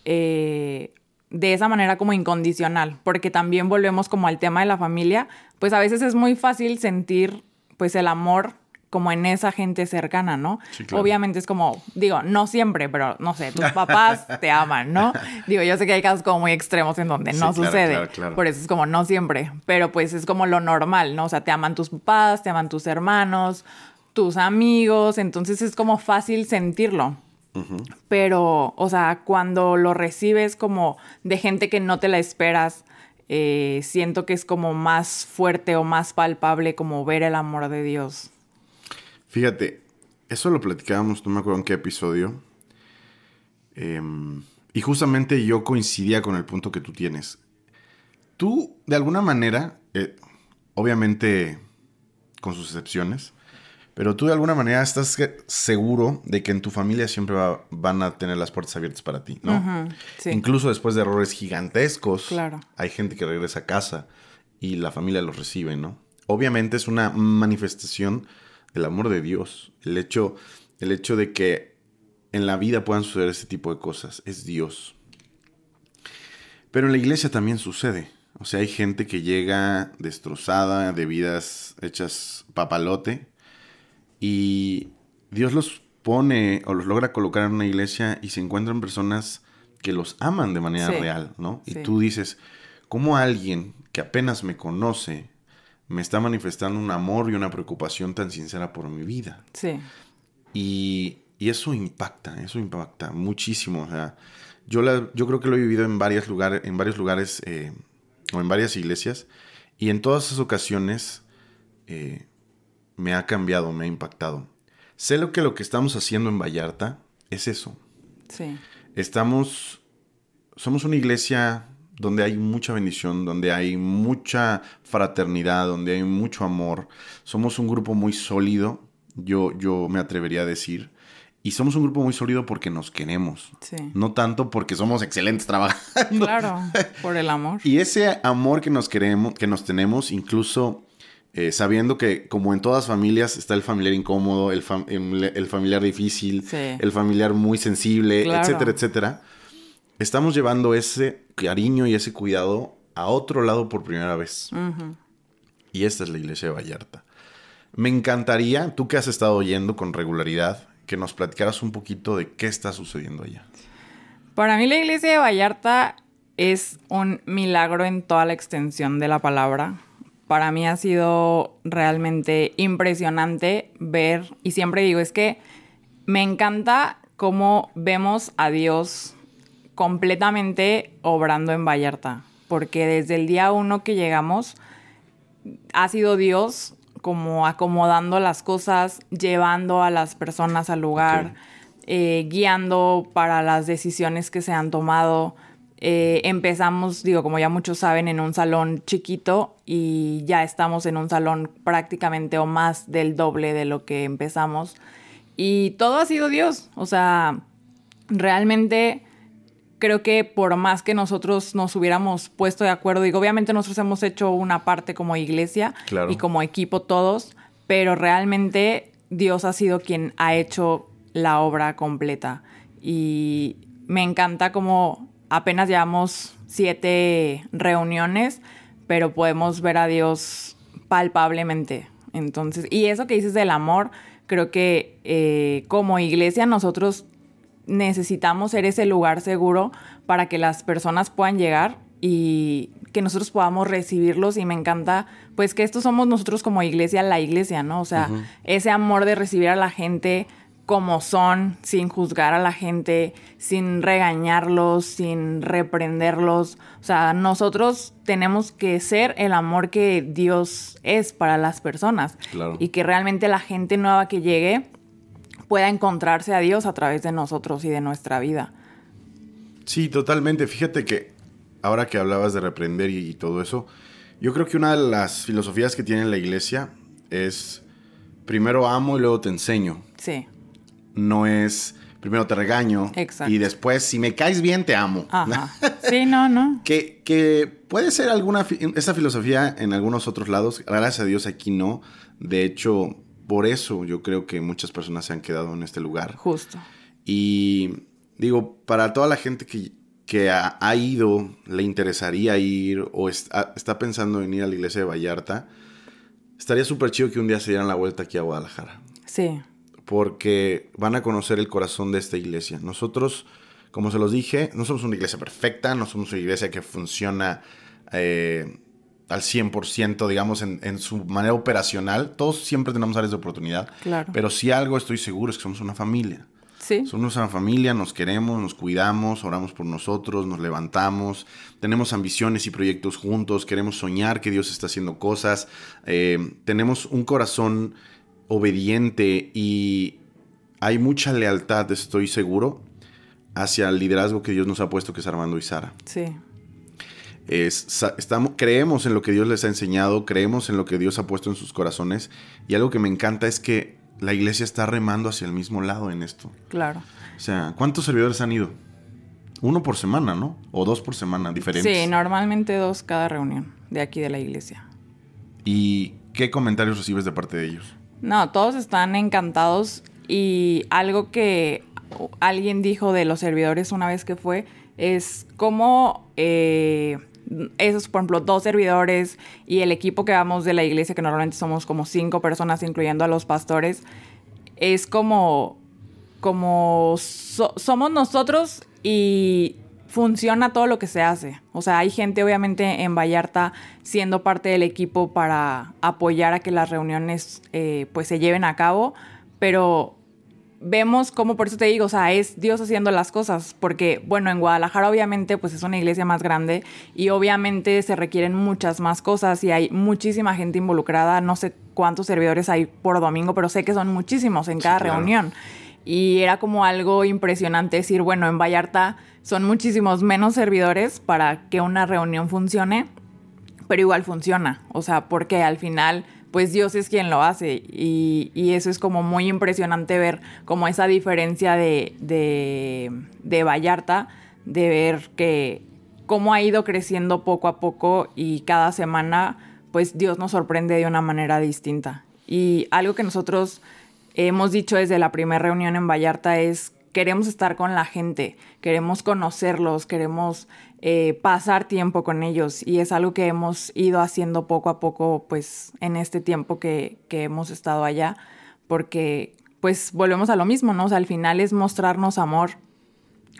S2: Eh, de esa manera como incondicional, porque también volvemos como al tema de la familia, pues a veces es muy fácil sentir pues el amor como en esa gente cercana, ¿no? Obviamente es como, digo, no siempre, pero no sé, tus papás te aman, ¿no? Digo, yo sé que hay casos como muy extremos en donde no sucede, por eso es como no siempre, pero pues es como lo normal, ¿no? O sea, te aman tus papás, te aman tus hermanos, tus amigos, entonces es como fácil sentirlo. Pero, o sea, cuando lo recibes como de gente que no te la esperas, eh, siento que es como más fuerte o más palpable como ver el amor de Dios.
S1: Fíjate, eso lo platicábamos, no me acuerdo en qué episodio. Em, y justamente yo coincidía con el punto que tú tienes. Tú, de alguna manera, eh, obviamente con sus excepciones, pero tú de alguna manera estás seguro de que en tu familia siempre van a tener las puertas abiertas para ti, ¿no? Incluso después de errores gigantescos, hay gente que regresa a casa y la familia los recibe, ¿no? Obviamente es una manifestación del amor de Dios. El hecho, el hecho de que en la vida puedan suceder ese tipo de cosas es Dios. Pero en la iglesia también sucede. O sea, hay gente que llega destrozada, de vidas hechas papalote, y Dios los pone o los logra colocar en una iglesia y se encuentran personas que los aman de manera real, ¿no? Y tú dices, ¿cómo alguien que apenas me conoce me está manifestando un amor y una preocupación tan sincera por mi vida?
S2: Sí.
S1: Y, eso impacta, eso impacta muchísimo. O sea, yo, la, yo creo que lo he vivido en, varios lugares, en varios lugares eh, o en varias iglesias y en todas esas ocasiones eh, me ha cambiado, me ha impactado. Sé lo que lo que estamos haciendo en Vallarta es eso.
S2: Sí.
S1: Estamos, somos una iglesia donde hay mucha bendición, donde hay mucha fraternidad, donde hay mucho amor. Somos un grupo muy sólido, yo, yo me atrevería a decir. Y somos un grupo muy sólido porque nos queremos.
S2: Sí.
S1: No tanto porque somos excelentes trabajando.
S2: Claro, por el amor.
S1: y ese amor que nos queremos, que nos tenemos, incluso eh, sabiendo que como en todas familias está el familiar incómodo, el, el familiar difícil, el familiar muy sensible, etcétera, etcétera, estamos llevando ese cariño y ese cuidado a otro lado por primera vez. Y esta es la iglesia de Vallarta. Me encantaría, tú que has estado oyendo con regularidad, que nos platicaras un poquito de qué está sucediendo allá.
S2: Para mí la iglesia de Vallarta es un milagro en toda la extensión de la palabra para mí ha sido realmente impresionante ver, y siempre digo, es que me encanta cómo vemos a Dios completamente obrando en Vallarta, porque desde el día uno que llegamos ha sido Dios como acomodando las cosas, llevando a las personas al lugar, eh, guiando para las decisiones que se han tomado. Eh, empezamos, digo, como ya muchos saben, en un salón chiquito y ya estamos en un salón prácticamente o más del doble de lo que empezamos. Y todo ha sido Dios. O sea, realmente creo que por más que nosotros nos hubiéramos puesto de acuerdo, digo, obviamente nosotros hemos hecho una parte como iglesia y como equipo todos, pero realmente Dios ha sido quien ha hecho la obra completa. Y me encanta como apenas llevamos siete reuniones, pero podemos ver a Dios palpablemente. Entonces, y eso que dices del amor, creo que eh, como iglesia nosotros necesitamos ser ese lugar seguro para que las personas puedan llegar y que nosotros podamos recibirlos y me encanta pues que estos somos nosotros como iglesia la iglesia, ¿no? O sea, ese amor de recibir a la gente como son, sin juzgar a la gente, sin regañarlos, sin reprenderlos. O sea, nosotros tenemos que ser el amor que Dios es para las personas. Y que realmente la gente nueva que llegue pueda encontrarse a Dios a través de nosotros y de nuestra vida.
S1: Sí, totalmente. Fíjate que ahora que hablabas de reprender y, y todo eso, yo creo que una de las filosofías que tiene la iglesia es primero amo y luego te enseño.
S2: Sí
S1: no es primero te regaño y después si me caes bien te amo.
S2: Sí, no, no.
S1: que, que puede ser alguna esa filosofía en algunos otros lados, gracias a Dios aquí no. De hecho, por eso yo creo que muchas personas se han quedado en este lugar.
S2: Justo.
S1: Y digo, para toda la gente que que ha, ido, le interesaría ir o está, está, pensando en ir a la iglesia de Vallarta, estaría súper chido que un día se dieran la vuelta aquí a Guadalajara.
S2: Sí.
S1: Porque van a conocer el corazón de esta iglesia. Nosotros, como se los dije, no somos una iglesia perfecta, no somos una iglesia que funciona eh, al 100%, digamos, en, en, su manera operacional. Todos siempre tenemos áreas de oportunidad.
S2: Claro.
S1: Pero si algo estoy seguro es que somos una familia.
S2: Sí.
S1: Somos una familia, nos queremos, nos cuidamos, oramos por nosotros, nos levantamos, tenemos ambiciones y proyectos juntos, queremos soñar que Dios está haciendo cosas, eh, tenemos un corazón obediente y hay mucha lealtad, estoy seguro, hacia el liderazgo que Dios nos ha puesto, que es Armando y Sara.
S2: Sí.
S1: Es, estamos, creemos en lo que Dios les ha enseñado, creemos en lo que Dios ha puesto en sus corazones y algo que me encanta es que la iglesia está remando hacia el mismo lado en esto.
S2: Claro.
S1: O sea, ¿cuántos servidores han ido? Uno por semana, ¿no? O dos por semana, diferentes.
S2: Sí, normalmente dos cada reunión de aquí de la iglesia.
S1: ¿Y qué comentarios recibes de parte de ellos?
S2: No, todos están encantados y algo que alguien dijo de los servidores una vez que fue es cómo eh, esos, por ejemplo, dos servidores y el equipo que vamos de la iglesia, que normalmente somos como cinco personas, incluyendo a los pastores, es como, como somos nosotros y funciona todo lo que se hace. O sea, hay gente obviamente en Vallarta siendo parte del equipo para apoyar a que las reuniones eh, pues se lleven a cabo, pero vemos cómo, por eso te digo, o sea, es Dios haciendo las cosas, porque, bueno, en Guadalajara obviamente pues es una iglesia más grande y obviamente se requieren muchas más cosas y hay muchísima gente involucrada, no sé cuántos servidores hay por domingo, pero sé que son muchísimos en cada reunión. Y era como algo impresionante decir, bueno, en Vallarta son muchísimos menos servidores para que una reunión funcione, pero igual funciona, o sea, porque al final pues Dios es quien lo hace. Y, eso es como muy impresionante ver como esa diferencia de, de, Vallarta, de ver que cómo ha ido creciendo poco a poco y cada semana pues Dios nos sorprende de una manera distinta. Y algo que nosotros hemos dicho desde la primera reunión en Vallarta es queremos estar con la gente, queremos conocerlos, queremos eh, pasar tiempo con ellos y es algo que hemos ido haciendo poco a poco pues en este tiempo que, que hemos estado allá porque pues volvemos a lo mismo, ¿no? Al final es mostrarnos amor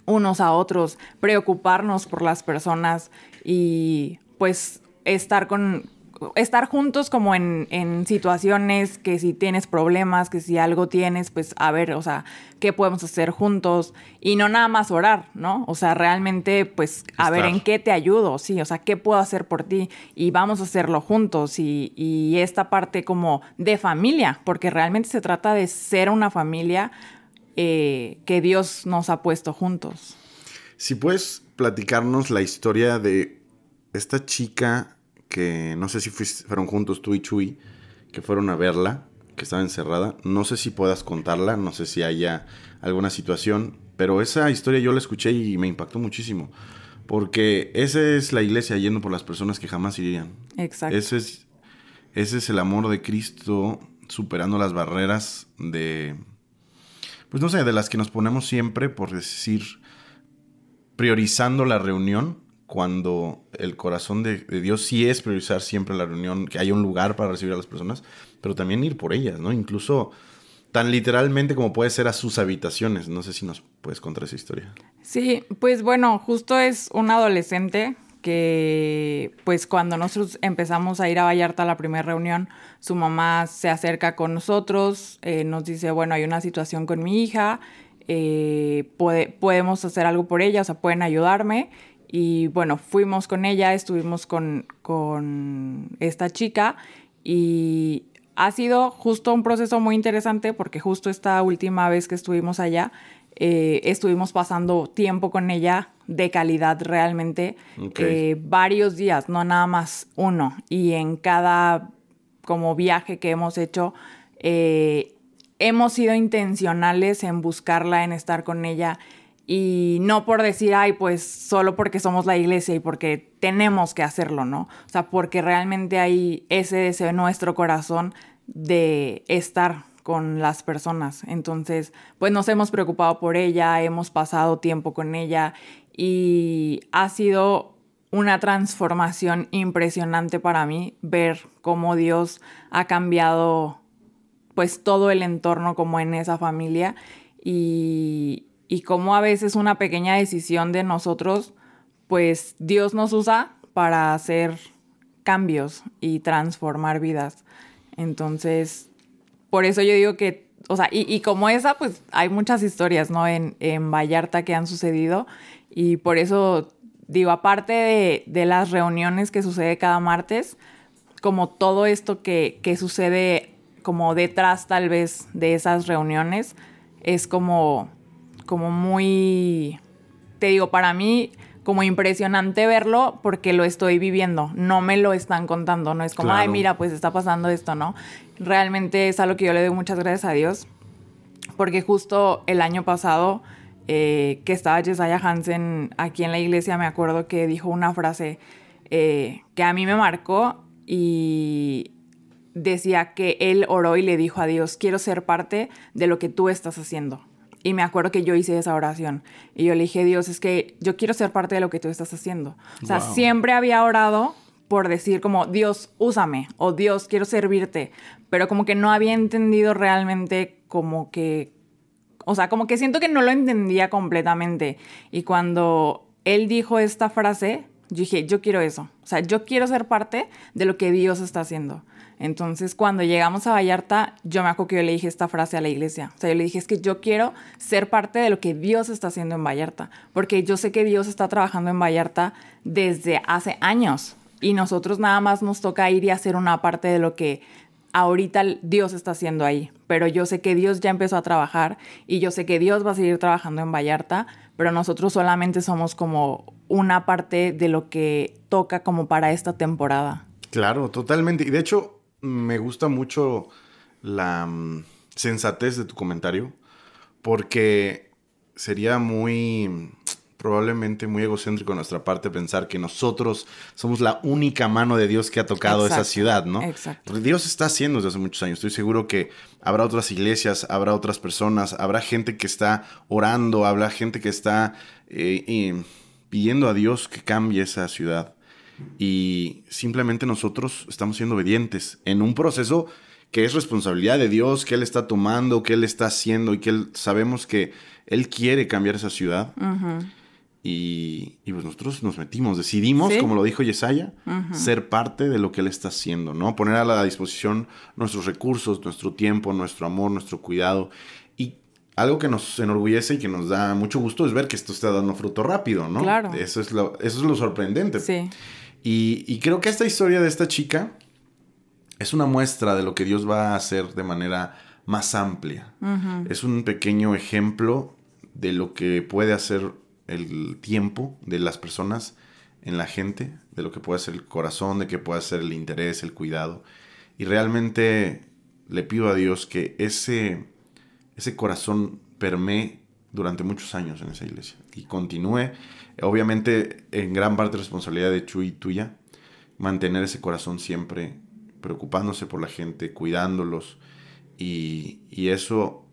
S2: unos a otros, preocuparnos por las personas y pues estar con, estar juntos como en, en, situaciones que si tienes problemas, que si algo tienes, pues a ver, o sea, ¿qué podemos hacer juntos? Y no nada más orar, ¿no? O sea, realmente, pues, a ver, ¿en qué te ayudo? Sí, o sea, ¿qué puedo hacer por ti? Y vamos a hacerlo juntos. Y, y esta parte como de familia, porque realmente se trata de ser una familia eh, que Dios nos ha puesto juntos.
S1: Si puedes platicarnos la historia de esta chica que no sé si fueron juntos tú y Chuy, que fueron a verla, que estaba encerrada. No sé si puedas contarla, no sé si haya alguna situación, pero esa historia yo la escuché y me impactó muchísimo. Porque esa es la iglesia yendo por las personas que jamás irían.
S2: Exacto.
S1: Ese es, ese es el amor de Cristo superando las barreras de, pues no sé, de las que nos ponemos siempre, por decir, priorizando la reunión cuando el corazón de, Dios sí es priorizar siempre la reunión, que haya un lugar para recibir a las personas, pero también ir por ellas, ¿no? Incluso tan literalmente como puede ser a sus habitaciones. No sé si nos puedes contar esa historia.
S2: Sí, pues bueno, justo es un adolescente que pues cuando nosotros empezamos a ir a Vallarta a la primera reunión, su mamá se acerca con nosotros, eh, nos dice, bueno, hay una situación con mi hija, eh, podemos hacer algo por ella, o sea, pueden ayudarme. Y bueno, fuimos con ella, estuvimos con, esta chica y ha sido justo un proceso muy interesante porque justo esta última vez que estuvimos allá, eh, estuvimos pasando tiempo con ella de calidad realmente, eh, varios días, no nada más uno. Y en cada como viaje que hemos hecho, eh, hemos sido intencionales en buscarla, en estar con ella y no por decir, ay, pues solo porque somos la iglesia y porque tenemos que hacerlo, ¿no? O sea, porque realmente hay ese deseo en nuestro corazón de estar con las personas. Entonces, pues nos hemos preocupado por ella, hemos pasado tiempo con ella y ha sido una transformación impresionante para mí ver cómo Dios ha cambiado pues todo el entorno como en esa familia y, y cómo a veces una pequeña decisión de nosotros pues Dios nos usa para hacer cambios y transformar vidas. Entonces, por eso yo digo que, o sea, y, como esa, pues hay muchas historias, ¿no? En, en, Vallarta que han sucedido y por eso digo, aparte de, de, las reuniones que sucede cada martes, como todo esto que, que sucede como detrás tal vez de esas reuniones, es como, como muy, te digo, para mí como impresionante verlo porque lo estoy viviendo, no me lo están contando, no es como, ay, mira, pues está pasando esto, ¿no? Realmente es algo que yo le doy muchas gracias a Dios, porque justo el año pasado eh, que estaba Jesiah Hansen aquí en la iglesia, me acuerdo que dijo una frase eh, que a mí me marcó y decía que él oró y le dijo a Dios, quiero ser parte de lo que tú estás haciendo. Y me acuerdo que yo hice esa oración. Y yo le dije, Dios, es que yo quiero ser parte de lo que tú estás haciendo. O sea, siempre había orado por decir como, Dios, úsame, o Dios, quiero servirte. Pero como que no había entendido realmente como que, o sea, como que siento que no lo entendía completamente. Y cuando él dijo esta frase, yo dije, yo quiero eso. O sea, yo quiero ser parte de lo que Dios está haciendo. Entonces, cuando llegamos a Vallarta, yo me acuerdo que yo le dije esta frase a la iglesia. O sea, yo le dije, es que yo quiero ser parte de lo que Dios está haciendo en Vallarta, porque yo sé que Dios está trabajando en Vallarta desde hace años y nosotros nada más nos toca ir y hacer una parte de lo que ahorita Dios está haciendo ahí. Pero yo sé que Dios ya empezó a trabajar y yo sé que Dios va a seguir trabajando en Vallarta, pero nosotros solamente somos como una parte de lo que toca como para esta temporada.
S1: Claro, totalmente. Y de hecho, me gusta mucho la mm, sensatez de tu comentario, porque sería muy, probablemente muy egocéntrico de nuestra parte pensar que nosotros somos la única mano de Dios que ha tocado esa ciudad, ¿no? Exacto. Dios está haciendo desde hace muchos años. Estoy seguro que habrá otras iglesias, habrá otras personas, habrá gente que está orando, habrá gente que está eh, pidiendo a Dios que cambie esa ciudad y simplemente nosotros estamos siendo obedientes en un proceso que es responsabilidad de Dios, que Él está tomando, que Él está haciendo y que Él sabemos que Él quiere cambiar esa ciudad. y, pues nosotros nos metimos, decidimos, como lo dijo Yesaya, ser parte de lo que Él está haciendo, ¿no? Poner a la disposición nuestros recursos, nuestro tiempo, nuestro amor, nuestro cuidado. Y algo que nos enorgullece y que nos da mucho gusto es ver que esto está dando fruto rápido, ¿no? Claro. Eso es lo, eso es lo sorprendente. Sí. Y, creo que esta historia de esta chica es una muestra de lo que Dios va a hacer de manera más amplia. Es un pequeño ejemplo de lo que puede hacer el tiempo de las personas en la gente, de lo que puede hacer el corazón, de que puede hacer el interés, el cuidado. Y realmente le pido a Dios que ese, ese corazón permee durante muchos años en esa iglesia y continúe Obviamente, en gran parte responsabilidad de Chuy y tuya, mantener ese corazón siempre preocupándose por la gente, cuidándolos. Y, eso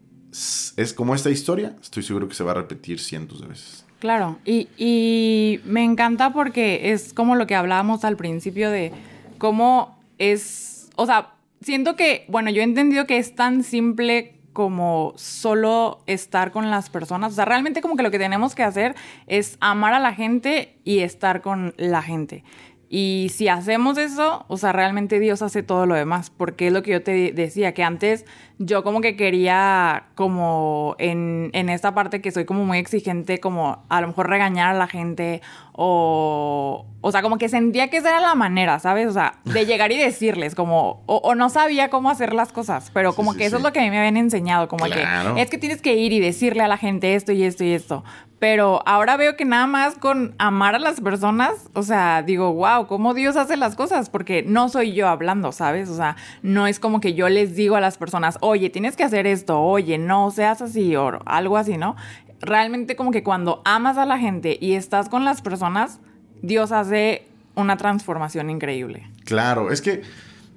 S1: es, como esta historia, estoy seguro que se va a repetir cientos de veces.
S2: Claro, y, y me encanta porque es como lo que hablábamos al principio de cómo es, o sea, siento que, bueno, yo he entendido que es tan simple como solo estar con las personas. O sea, realmente como que lo que tenemos que hacer es amar a la gente y estar con la gente. Y si hacemos eso, o sea, realmente Dios hace todo lo demás, porque es lo que yo te decía, que antes yo como que quería, como en, en esta parte que soy como muy exigente, como a lo mejor regañar a la gente o, o sea, como que sentía que esa era la manera, ¿sabes? O sea, de llegar y decirles, como, o, no sabía cómo hacer las cosas, pero como que eso es lo que a mí me habían enseñado, como que es que tienes que ir y decirle a la gente esto y esto y esto. Pero ahora veo que nada más con amar a las personas, o sea, digo, wow, cómo Dios hace las cosas, porque no soy yo hablando, ¿sabes? O sea, no es como que yo les digo a las personas, oye, tienes que hacer esto, oye, no seas así o algo así, ¿no? Realmente como que cuando amas a la gente y estás con las personas, Dios hace una transformación increíble.
S1: Claro, es que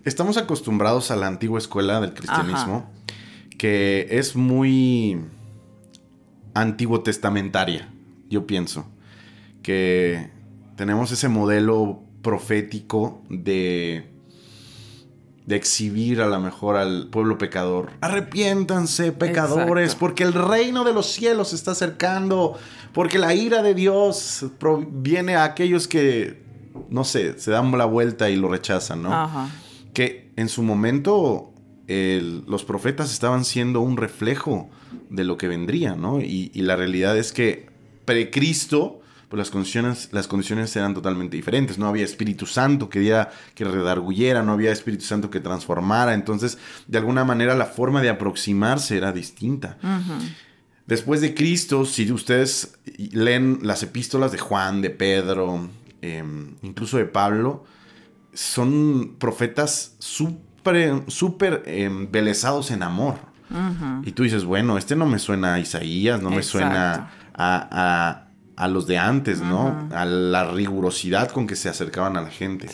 S1: estamos acostumbrados a la antigua escuela del cristianismo, que es muy antiguo testamentaria, yo pienso. que tenemos ese modelo profético de de exhibir a lo mejor al pueblo pecador. Arrepiéntanse, pecadores, porque el reino de los cielos se está acercando, porque la ira de Dios proviene a aquellos que, no sé, se dan la vuelta y lo rechazan, ¿no? Ajá. Que en su momento los profetas estaban siendo un reflejo de lo que vendría, ¿no? Y, la realidad es que precristo, pues las condiciones, las condiciones eran totalmente diferentes. No había Espíritu Santo que diera, que redarguyera, no había Espíritu Santo que transformara. Entonces, de alguna manera, la forma de aproximarse era distinta. Después de Cristo, si ustedes leen las epístolas de Juan, de Pedro, em, incluso de Pablo, son profetas súper súper embelesados en amor. Y tú dices, bueno, este no me suena a Isaías, no me suena a, los de antes, ¿no? A la rigurosidad con que se acercaban a la gente.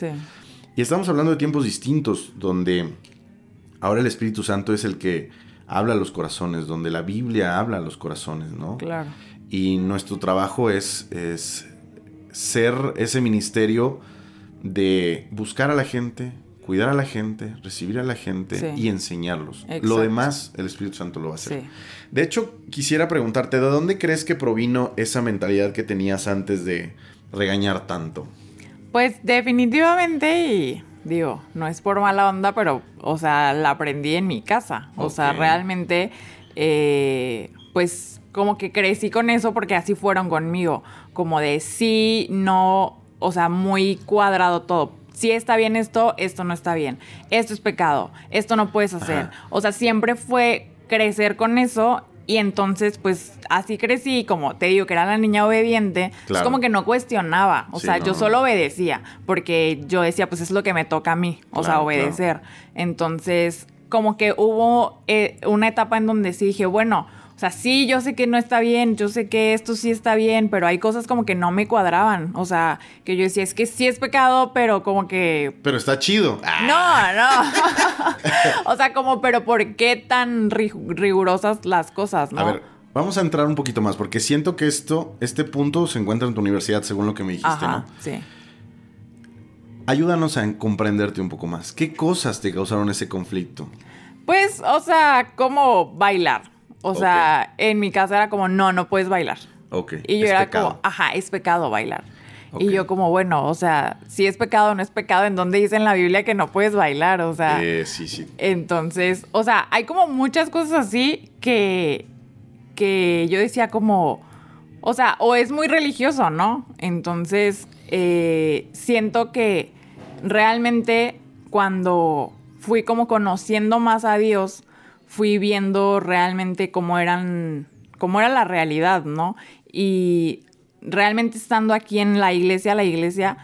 S1: Y estamos hablando de tiempos distintos, donde ahora el Espíritu Santo es el que habla a los corazones, donde la Biblia habla a los corazones, ¿no?
S2: Claro.
S1: Y nuestro trabajo es, es ser ese ministerio de buscar a la gente, cuidar a la gente, recibir a la gente y enseñarlos. Lo demás, el Espíritu Santo lo va a hacer. De hecho, quisiera preguntarte, ¿de dónde crees que provino esa mentalidad que tenías antes de regañar tanto?
S2: Pues definitivamente, y digo, no es por mala onda, pero, o sea, la aprendí en mi casa. O sea, realmente, eh, pues como que crecí con eso porque así fueron conmigo. Como de sí, no, o sea, muy cuadrado todo si está bien esto, esto no está bien. Esto es pecado, esto no puedes hacer. O sea, siempre fue crecer con eso y entonces, pues así crecí, como te digo que era la niña obediente, es como que no cuestionaba, o sea, yo solo obedecía, porque yo decía, pues es lo que me toca a mí, o sea, obedecer. Entonces, como que hubo eh, una etapa en donde sí dije, bueno, o sea, sí, yo sé que no está bien, yo sé que esto sí está bien, pero hay cosas como que no me cuadraban. O sea, que yo decía, es que sí es pecado, pero como que...
S1: Pero está chido.
S2: No, no. o sea, como, pero ¿por qué tan rigurosas las cosas, no?
S1: A ver, vamos a entrar un poquito más, porque siento que esto, este punto se encuentra en tu universidad, según lo que me dijiste, Ajá, ¿no?
S2: Sí.
S1: Ayúdanos a comprenderte un poco más. ¿Qué cosas te causaron ese conflicto?
S2: Pues, o sea, como bailar. O sea, en mi casa era como, no, no puedes bailar.
S1: Ok.
S2: Y yo era como, ajá, es pecado bailar. Y yo como, bueno, o sea, si es pecado o no es pecado, ¿en dónde dice en la Biblia que no puedes bailar? O sea...
S1: Eh, sí, sí.
S2: Entonces, o sea, hay como muchas cosas así que, que yo decía como, o sea, o es muy religioso, ¿no? Entonces, eh, siento que realmente cuando fui como conociendo más a Dios, fui viendo realmente cómo eran, cómo era la realidad, ¿no? Y realmente estando aquí en la iglesia, la iglesia,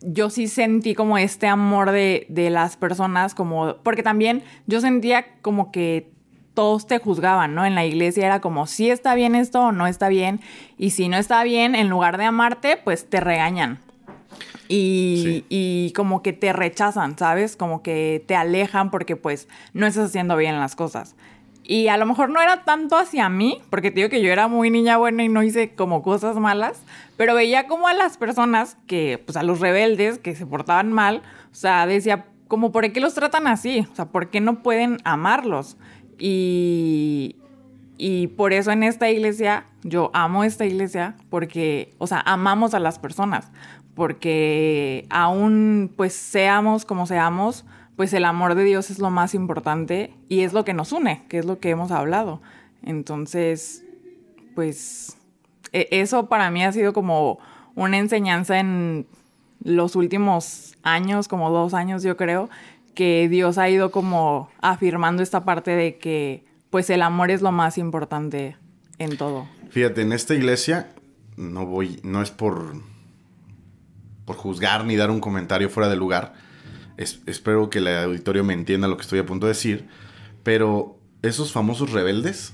S2: yo sí sentí como este amor de, de las personas, como, porque también yo sentía como que todos te juzgaban, ¿no? En la iglesia era como, si está bien esto o no está bien, y si no está bien, en lugar de amarte, pues te regañan. Y, como que te rechazan, ¿sabes? Como que te alejan porque pues no estás haciendo bien las cosas. Y a lo mejor no era tanto hacia mí, porque te digo que yo era muy niña buena y no hice como cosas malas, pero veía como a las personas que, pues a los rebeldes que se portaban mal, o sea, decía, como, ¿por qué los tratan así? O sea, ¿por qué no pueden amarlos? Y, y por eso en esta iglesia, yo amo esta iglesia, porque, o sea, amamos a las personas porque aún pues seamos como seamos, pues el amor de Dios es lo más importante y es lo que nos une, que es lo que hemos hablado. Entonces, pues e, eso para mí ha sido como una enseñanza en los últimos años, como dos años yo creo, que Dios ha ido como afirmando esta parte de que pues el amor es lo más importante en todo.
S1: Fíjate, en esta iglesia no voy, no es por por juzgar ni dar un comentario fuera de lugar. espero que el auditorio me entienda lo que estoy a punto de decir. Pero esos famosos rebeldes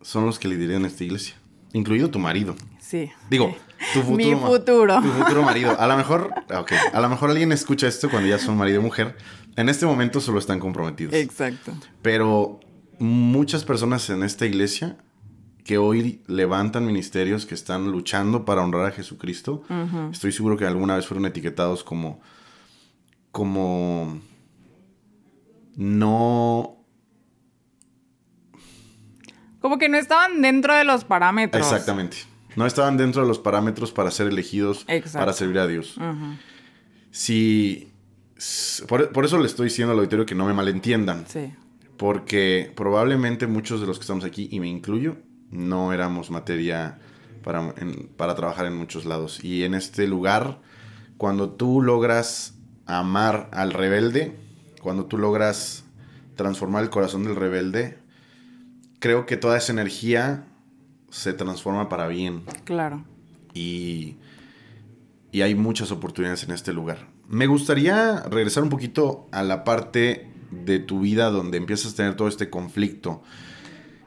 S1: son los que lideran esta iglesia. Incluido tu marido.
S2: Sí.
S1: Digo, tu futuro.
S2: Mi futuro.
S1: Tu futuro marido. A lo mejor, okay, a lo mejor alguien escucha esto cuando ya son marido y mujer. En este momento solo están comprometidos.
S2: Exacto.
S1: Pero muchas personas en esta iglesia que hoy levantan ministerios que están luchando para honrar a Jesucristo. Estoy seguro que alguna vez fueron etiquetados como, como no...
S2: Como que no estaban dentro de los parámetros.
S1: Exactamente. No estaban dentro de los parámetros para ser elegidos para servir a Dios. Si... Por, por, eso le estoy diciendo al auditorio que no me malentiendan. Sí. Porque probablemente muchos de los que estamos aquí, y me incluyo, no éramos materia para, para trabajar en muchos lados. Y en este lugar, cuando tú logras amar al rebelde, cuando tú logras transformar el corazón del rebelde, creo que toda esa energía se transforma para bien.
S2: Claro.
S1: Y, y hay muchas oportunidades en este lugar. Me gustaría regresar un poquito a la parte de tu vida donde empiezas a tener todo este conflicto.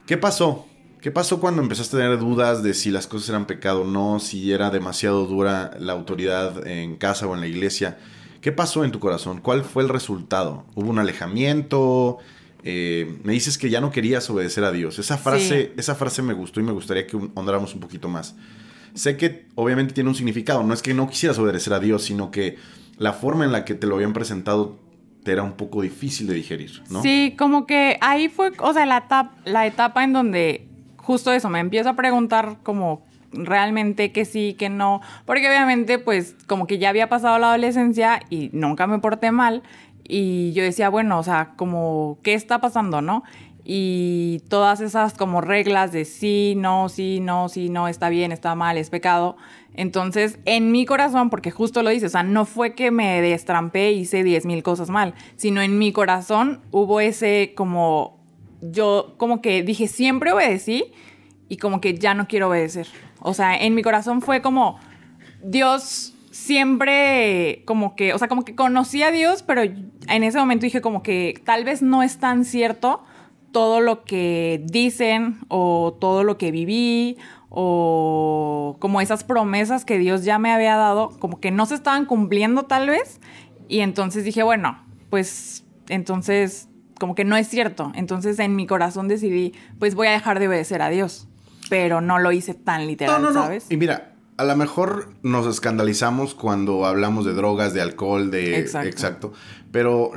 S1: ¿Qué pasó? ¿Qué pasó cuando empezaste a tener dudas de si las cosas eran pecado o no, si era demasiado dura la autoridad en casa o en la iglesia? ¿Qué pasó en tu corazón? ¿Cuál fue el resultado? ¿Hubo un alejamiento? Eh, me dices que ya no querías obedecer a Dios. Esa frase, esa frase me gustó y me gustaría que honráramos un poquito más. Sé que obviamente tiene un significado. No es que no quisieras obedecer a Dios, sino que la forma en la que te lo habían presentado te era un poco difícil de digerir, ¿no?
S2: Sí, como que ahí fue, o sea, la, la etapa en donde justo eso, me empiezo a preguntar como realmente que sí, que no, porque obviamente pues como que ya había pasado la adolescencia y nunca me porté mal y yo decía, bueno, o sea, como, ¿qué está pasando, no? Y todas esas como reglas de sí, no, sí, no, sí, no, está bien, está mal, es pecado. Entonces, en mi corazón, porque justo lo dice, o sea, no fue que me destrampé y hice diez mil cosas mal, sino en mi corazón hubo ese como yo como que dije, siempre obedecí y como que ya no quiero obedecer. O sea, en mi corazón fue como, Dios siempre como que, o sea, como que conocí a Dios, pero en ese momento dije como que tal vez no es tan cierto todo lo que dicen o todo lo que viví o como esas promesas que Dios ya me había dado, como que no se estaban cumpliendo tal vez. Y entonces dije, bueno, pues entonces como que no es cierto. Entonces en mi corazón decidí, pues voy a dejar de obedecer a Dios. Pero no lo hice tan literal, no, no, ¿sabes?
S1: Y mira, a lo mejor nos escandalizamos cuando hablamos de drogas, de alcohol, de... Exacto. Exacto. Pero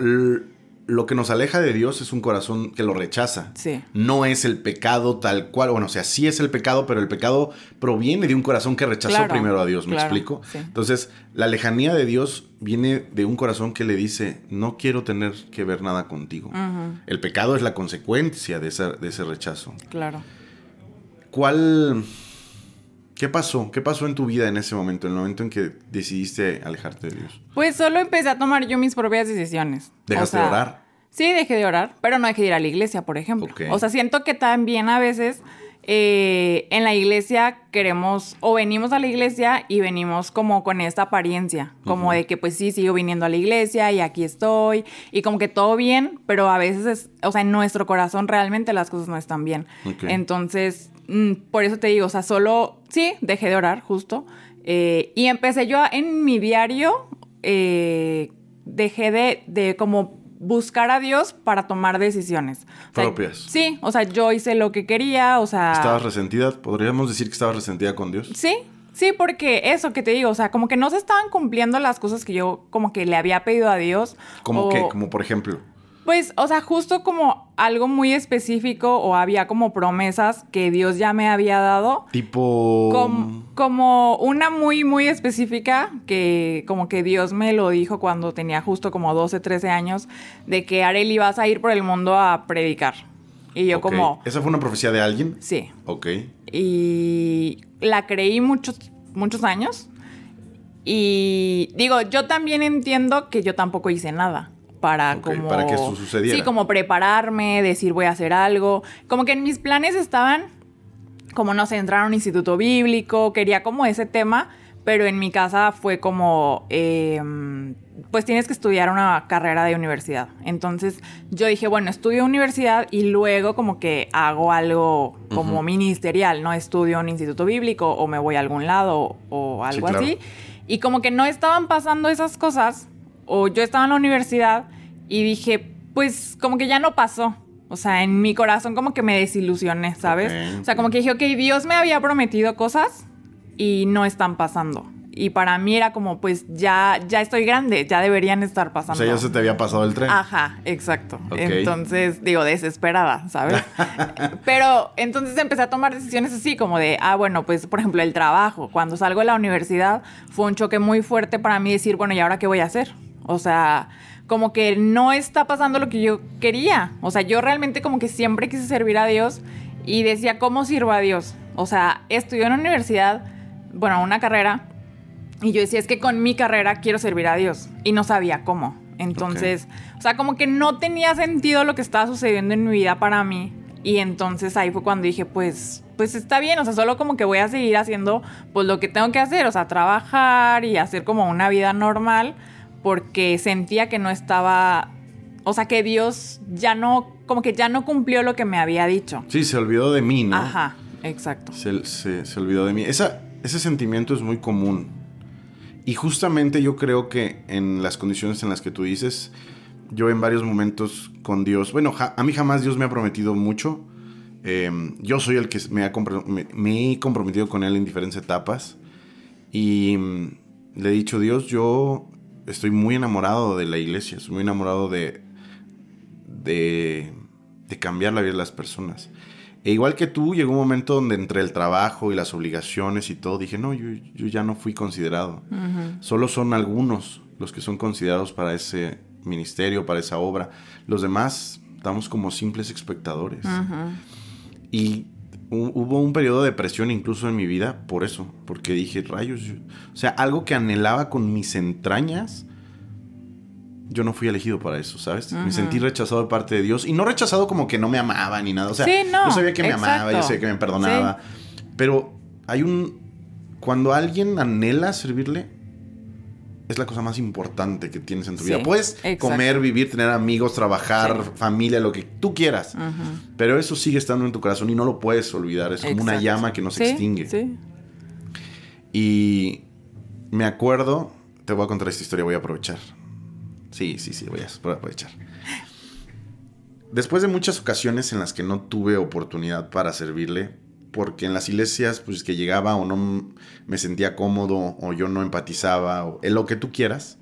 S1: lo que nos aleja de Dios es un corazón que lo rechaza.
S2: Sí.
S1: No es el pecado tal cual. Bueno, o sea, sí es el pecado, pero el pecado proviene de un corazón que rechazó primero a Dios. ¿Me explico? Entonces, la lejanía de Dios viene de un corazón que le dice, no quiero tener que ver nada contigo. El pecado es la consecuencia de ese, de ese rechazo.
S2: Claro.
S1: ¿Cuál... ¿Qué pasó? ¿Qué pasó en tu vida en ese momento, en el momento en que decidiste alejarte de Dios?
S2: Pues solo empecé a tomar yo mis propias decisiones.
S1: ¿Dejaste de orar?
S2: Sí, dejé de orar, pero no dejé de ir a la iglesia, por ejemplo. O sea, siento que también a veces eh, en la iglesia queremos, o venimos a la iglesia y venimos como con esta apariencia, como de que pues sí, sigo viniendo a la iglesia y aquí estoy, y como que todo bien, pero a veces, es, o sea, en nuestro corazón realmente las cosas no están bien. Entonces, Mm, por eso te digo, o sea, solo, sí, dejé de orar justo. Eh, y empecé yo en mi diario, eh, dejé de, de como buscar a Dios para tomar decisiones.
S1: Propias.
S2: Sí, o sea, yo hice lo que quería, o sea...
S1: ¿Estabas resentida? ¿Podríamos decir que estabas resentida con Dios?
S2: Sí, sí, porque eso que te digo, o sea, como que no se estaban cumpliendo las cosas que yo como que le había pedido a Dios.
S1: ¿Como que Como por ejemplo.
S2: Pues, o sea, justo como algo muy específico o había como promesas que Dios ya me había dado.
S1: Tipo...
S2: como una muy, muy específica que como que Dios me lo dijo cuando tenía justo como 12, 13 años, de que Areli ibas a ir por el mundo a predicar. Y yo como...
S1: ¿Esa fue una profecía de alguien?
S2: Sí.
S1: Ok.
S2: Y la creí muchos, muchos años. Y digo, yo también entiendo que yo tampoco hice nada para como...
S1: Para que eso sucediera.
S2: Sí, como prepararme, decir voy a hacer algo. Como que en mis planes estaban, como no sé, entrar a un instituto bíblico, quería como ese tema, pero en mi casa fue como, em, pues tienes que estudiar una carrera de universidad. Entonces yo dije, bueno, estudio universidad y luego como que hago algo como ministerial, ¿no? Estudio un instituto bíblico o me voy a algún lado o, algo así. Y como que no estaban pasando esas cosas o yo estaba en la universidad y dije, pues como que ya no pasó. O sea, en mi corazón como que me desilusioné, ¿sabes? o sea, como que dije, ok, Dios me había prometido cosas y no están pasando. Y para mí era como, pues ya, ya estoy grande, ya deberían estar pasando.
S1: O sea, ya se te había pasado el tren.
S2: Ajá, exacto. Entonces, digo, desesperada, ¿sabes? Pero entonces empecé a tomar decisiones así, como de, ah, bueno, pues por ejemplo, el trabajo. Cuando salgo de la universidad fue un choque muy fuerte para mí decir, bueno, ¿y ahora qué voy a hacer? O sea, como que no está pasando lo que yo quería. O sea, yo realmente como que siempre quise servir a Dios y decía, ¿cómo sirvo a Dios? O sea, estudié en la universidad, bueno, una carrera y yo decía, es que con mi carrera quiero servir a Dios. Y no sabía cómo. Entonces, o sea, como que no tenía sentido lo que estaba sucediendo en mi vida para mí. Y entonces ahí fue cuando dije, pues, pues está bien, o sea, solo como que voy a seguir haciendo pues lo que tengo que hacer, o sea, trabajar y hacer como una vida normal, porque sentía que no estaba, o sea, que Dios ya no, como que ya no cumplió lo que me había dicho.
S1: Sí, se olvidó de mí, ¿no?
S2: Ajá, exacto.
S1: Se, se olvidó de mí. Esa, ese sentimiento es muy común y justamente yo creo que en las condiciones en las que tú dices, yo en varios momentos con Dios, bueno, a mí jamás Dios me ha prometido mucho. Em, yo soy el que me, ha me, he comprometido con Él en diferentes etapas. Y mm, le he dicho, Dios, yo estoy muy enamorado de la iglesia, estoy muy enamorado de, de, de cambiar la vida de las personas. E igual que tú, llegó un momento donde entre el trabajo y las obligaciones y todo, dije, no, yo, ya no fui considerado. Solo son algunos los que son considerados para ese ministerio, para esa obra. Los demás estamos como simples espectadores. Y hubo un periodo de depresión incluso en mi vida por eso, porque dije, rayos, o sea, algo que anhelaba con mis entrañas yo no fui elegido para eso, ¿sabes? Me sentí rechazado de parte de Dios. Y no rechazado como que no me amaba ni nada. O sea, yo sabía que me amaba, yo sabía que me perdonaba. Pero hay un... Cuando alguien anhela servirle, es la cosa más importante que tienes en tu vida. Puedes comer, vivir, tener amigos, trabajar, familia, lo que tú quieras. Pero eso sigue estando en tu corazón y no lo puedes olvidar. Es como una llama que no se extingue. Y me acuerdo, te voy a contar esta historia, voy a aprovechar. Sí, sí, sí, voy a aprovechar. Después de muchas ocasiones en las que no tuve oportunidad para servirle, porque en las iglesias, pues que llegaba o no me sentía cómodo, o yo no empatizaba, o en lo que tú quieras,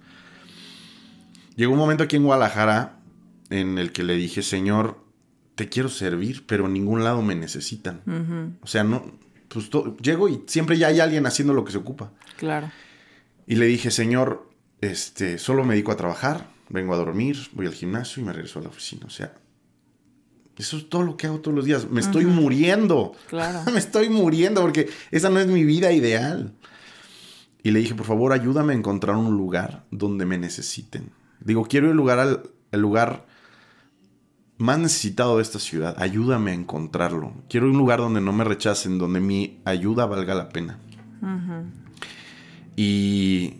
S1: llegó un momento aquí en Guadalajara en el que le dije, Señor, te quiero servir, pero en ningún lado me necesitan. O sea, no, pues llego y siempre ya hay alguien haciendo lo que se ocupa.
S2: Claro.
S1: Y le dije, Señor, este, solo me dedico a trabajar, vengo a dormir, voy al gimnasio y me regreso a la oficina. O sea, eso es todo lo que hago todos los días. Me estoy muriendo.
S2: Claro.
S1: me estoy muriendo porque esa no es mi vida ideal. Y le dije, por favor, ayúdame a encontrar un lugar donde me necesiten. Digo, quiero el lugar al el lugar más necesitado de esta ciudad. Ayúdame a encontrarlo. Quiero un lugar donde no me rechacen, donde mi ayuda valga la pena. Y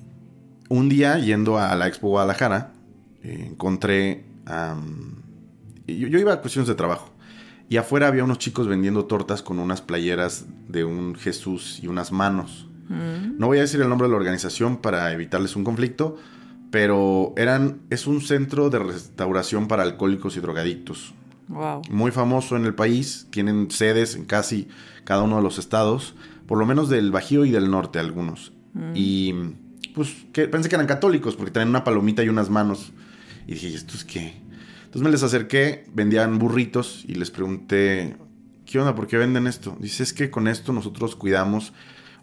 S1: un día yendo a la Expo Guadalajara, eh, encontré... yo, iba a cuestiones de trabajo. Y afuera había unos chicos vendiendo tortas con unas playeras de un Jesús y unas manos. Mm. No voy a decir el nombre de la organización para evitarles un conflicto, pero eran, es un centro de restauración para alcohólicos y drogadictos. Muy famoso en el país, tienen sedes en casi cada uno de los estados, por lo menos del Bajío y del Norte algunos. Mm. Y pues que pensé que eran católicos porque tenían una palomita y unas manos. Y dije, ¿y esto es qué? Entonces me les acerqué, vendían burritos y les pregunté, ¿qué onda? ¿Por qué venden esto? Dice, es que con esto nosotros cuidamos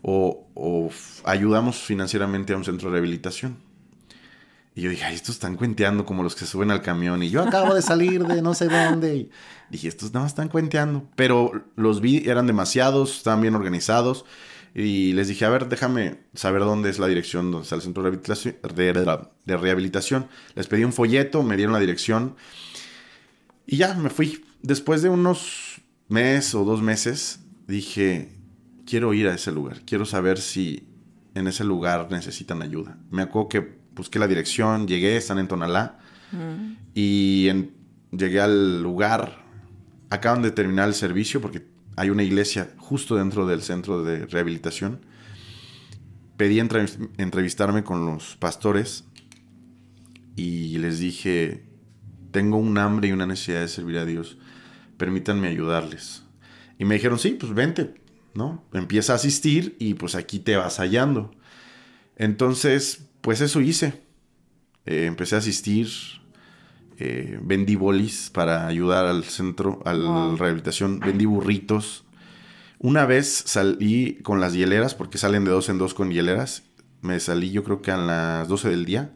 S1: o, ayudamos financieramente a un centro de rehabilitación. Y yo dije, ay, estos están cuenteando como los que suben al camión. Y yo acabo de salir de no sé dónde. Y dije, estos nada más están cuenteando. Pero los vi, eran demasiados, estaban bien organizados. Y les dije, a ver, déjame saber dónde es la dirección donde está el centro de rehabilitación. Les pedí un folleto, me dieron la dirección. Y ya, me fui. Después de unos meses o dos meses, dije, quiero ir a ese lugar. Quiero saber si en ese lugar necesitan ayuda. Me acuerdo que busqué la dirección, llegué, están en Tonalá. Mm. Y llegué al lugar. Acaban de terminar el servicio porque hay una iglesia justo dentro del centro de rehabilitación. Pedí entrevistarme con los pastores y les dije, tengo un hambre y una necesidad de servir a Dios, permítanme ayudarles. Y me dijeron, sí, pues vente, ¿no? Empieza a asistir y pues aquí te vas hallando. Entonces, pues eso hice. Eh, empecé a asistir, eh, vendí bolis para ayudar al centro, a la rehabilitación, vendí burritos. Una vez salí con las hieleras, porque salen de dos en dos con hieleras. Me salí yo creo que a las 12 del día.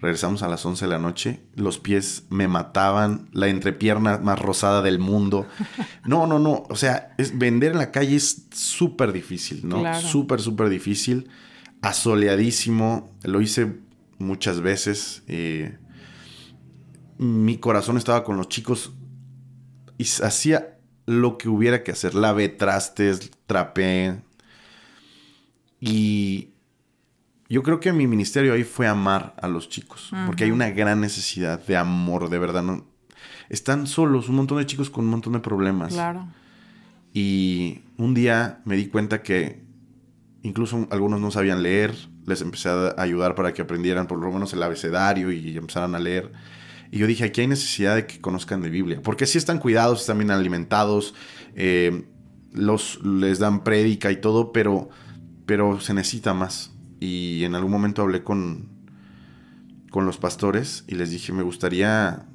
S1: Regresamos a las 11 de la noche. Los pies me mataban. La entrepierna más rosada del mundo. No, no, no. O sea, es, vender en la calle es súper difícil, ¿no? Súper, súper difícil. Asoleadísimo. Lo hice muchas veces. Eh, mi corazón estaba con los chicos y hacía lo que hubiera que hacer. Lavé trastes, trapé. Y yo creo que mi ministerio ahí fue amar a los chicos, porque hay una gran necesidad de amor, de verdad. ¿no? Están solos, un montón de chicos con un montón de problemas. Claro. Y un día me di cuenta que incluso algunos no sabían leer, les empecé a ayudar para que aprendieran por lo menos el abecedario y empezaran a leer. Y yo dije, aquí hay necesidad de que conozcan de Biblia. Porque sí están cuidados, están bien alimentados, eh, los, les dan prédica y todo, pero, pero se necesita más. Y en algún momento hablé con, con los pastores y les dije, me gustaría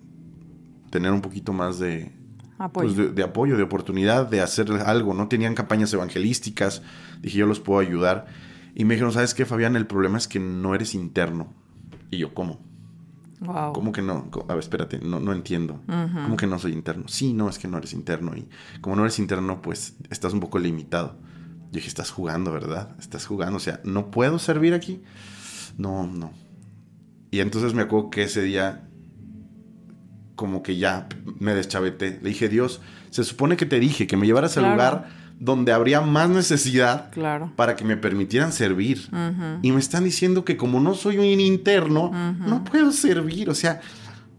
S1: tener un poquito más de apoyo. Pues, de, apoyo, de oportunidad, de hacer algo. No tenían campañas evangelísticas. Dije, yo los puedo ayudar. Y me dijeron, ¿sabes qué, Fabián? El problema es que no eres interno. Y yo, ¿cómo? ¿Cómo que no? A ver, espérate, no, no entiendo. ¿Cómo que no soy interno? Sí, no, es que no eres interno. Y como no eres interno, pues estás un poco limitado. Yo dije, estás jugando, ¿verdad? Estás jugando. O sea, ¿no puedo servir aquí? No, no. Y entonces me acuerdo que ese día, como que ya me deschaveté. Le dije, Dios, se supone que te dije que me llevaras al lugar donde habría más necesidad para que me permitieran servir. Y me están diciendo que como no soy un interno, no puedo servir. O sea,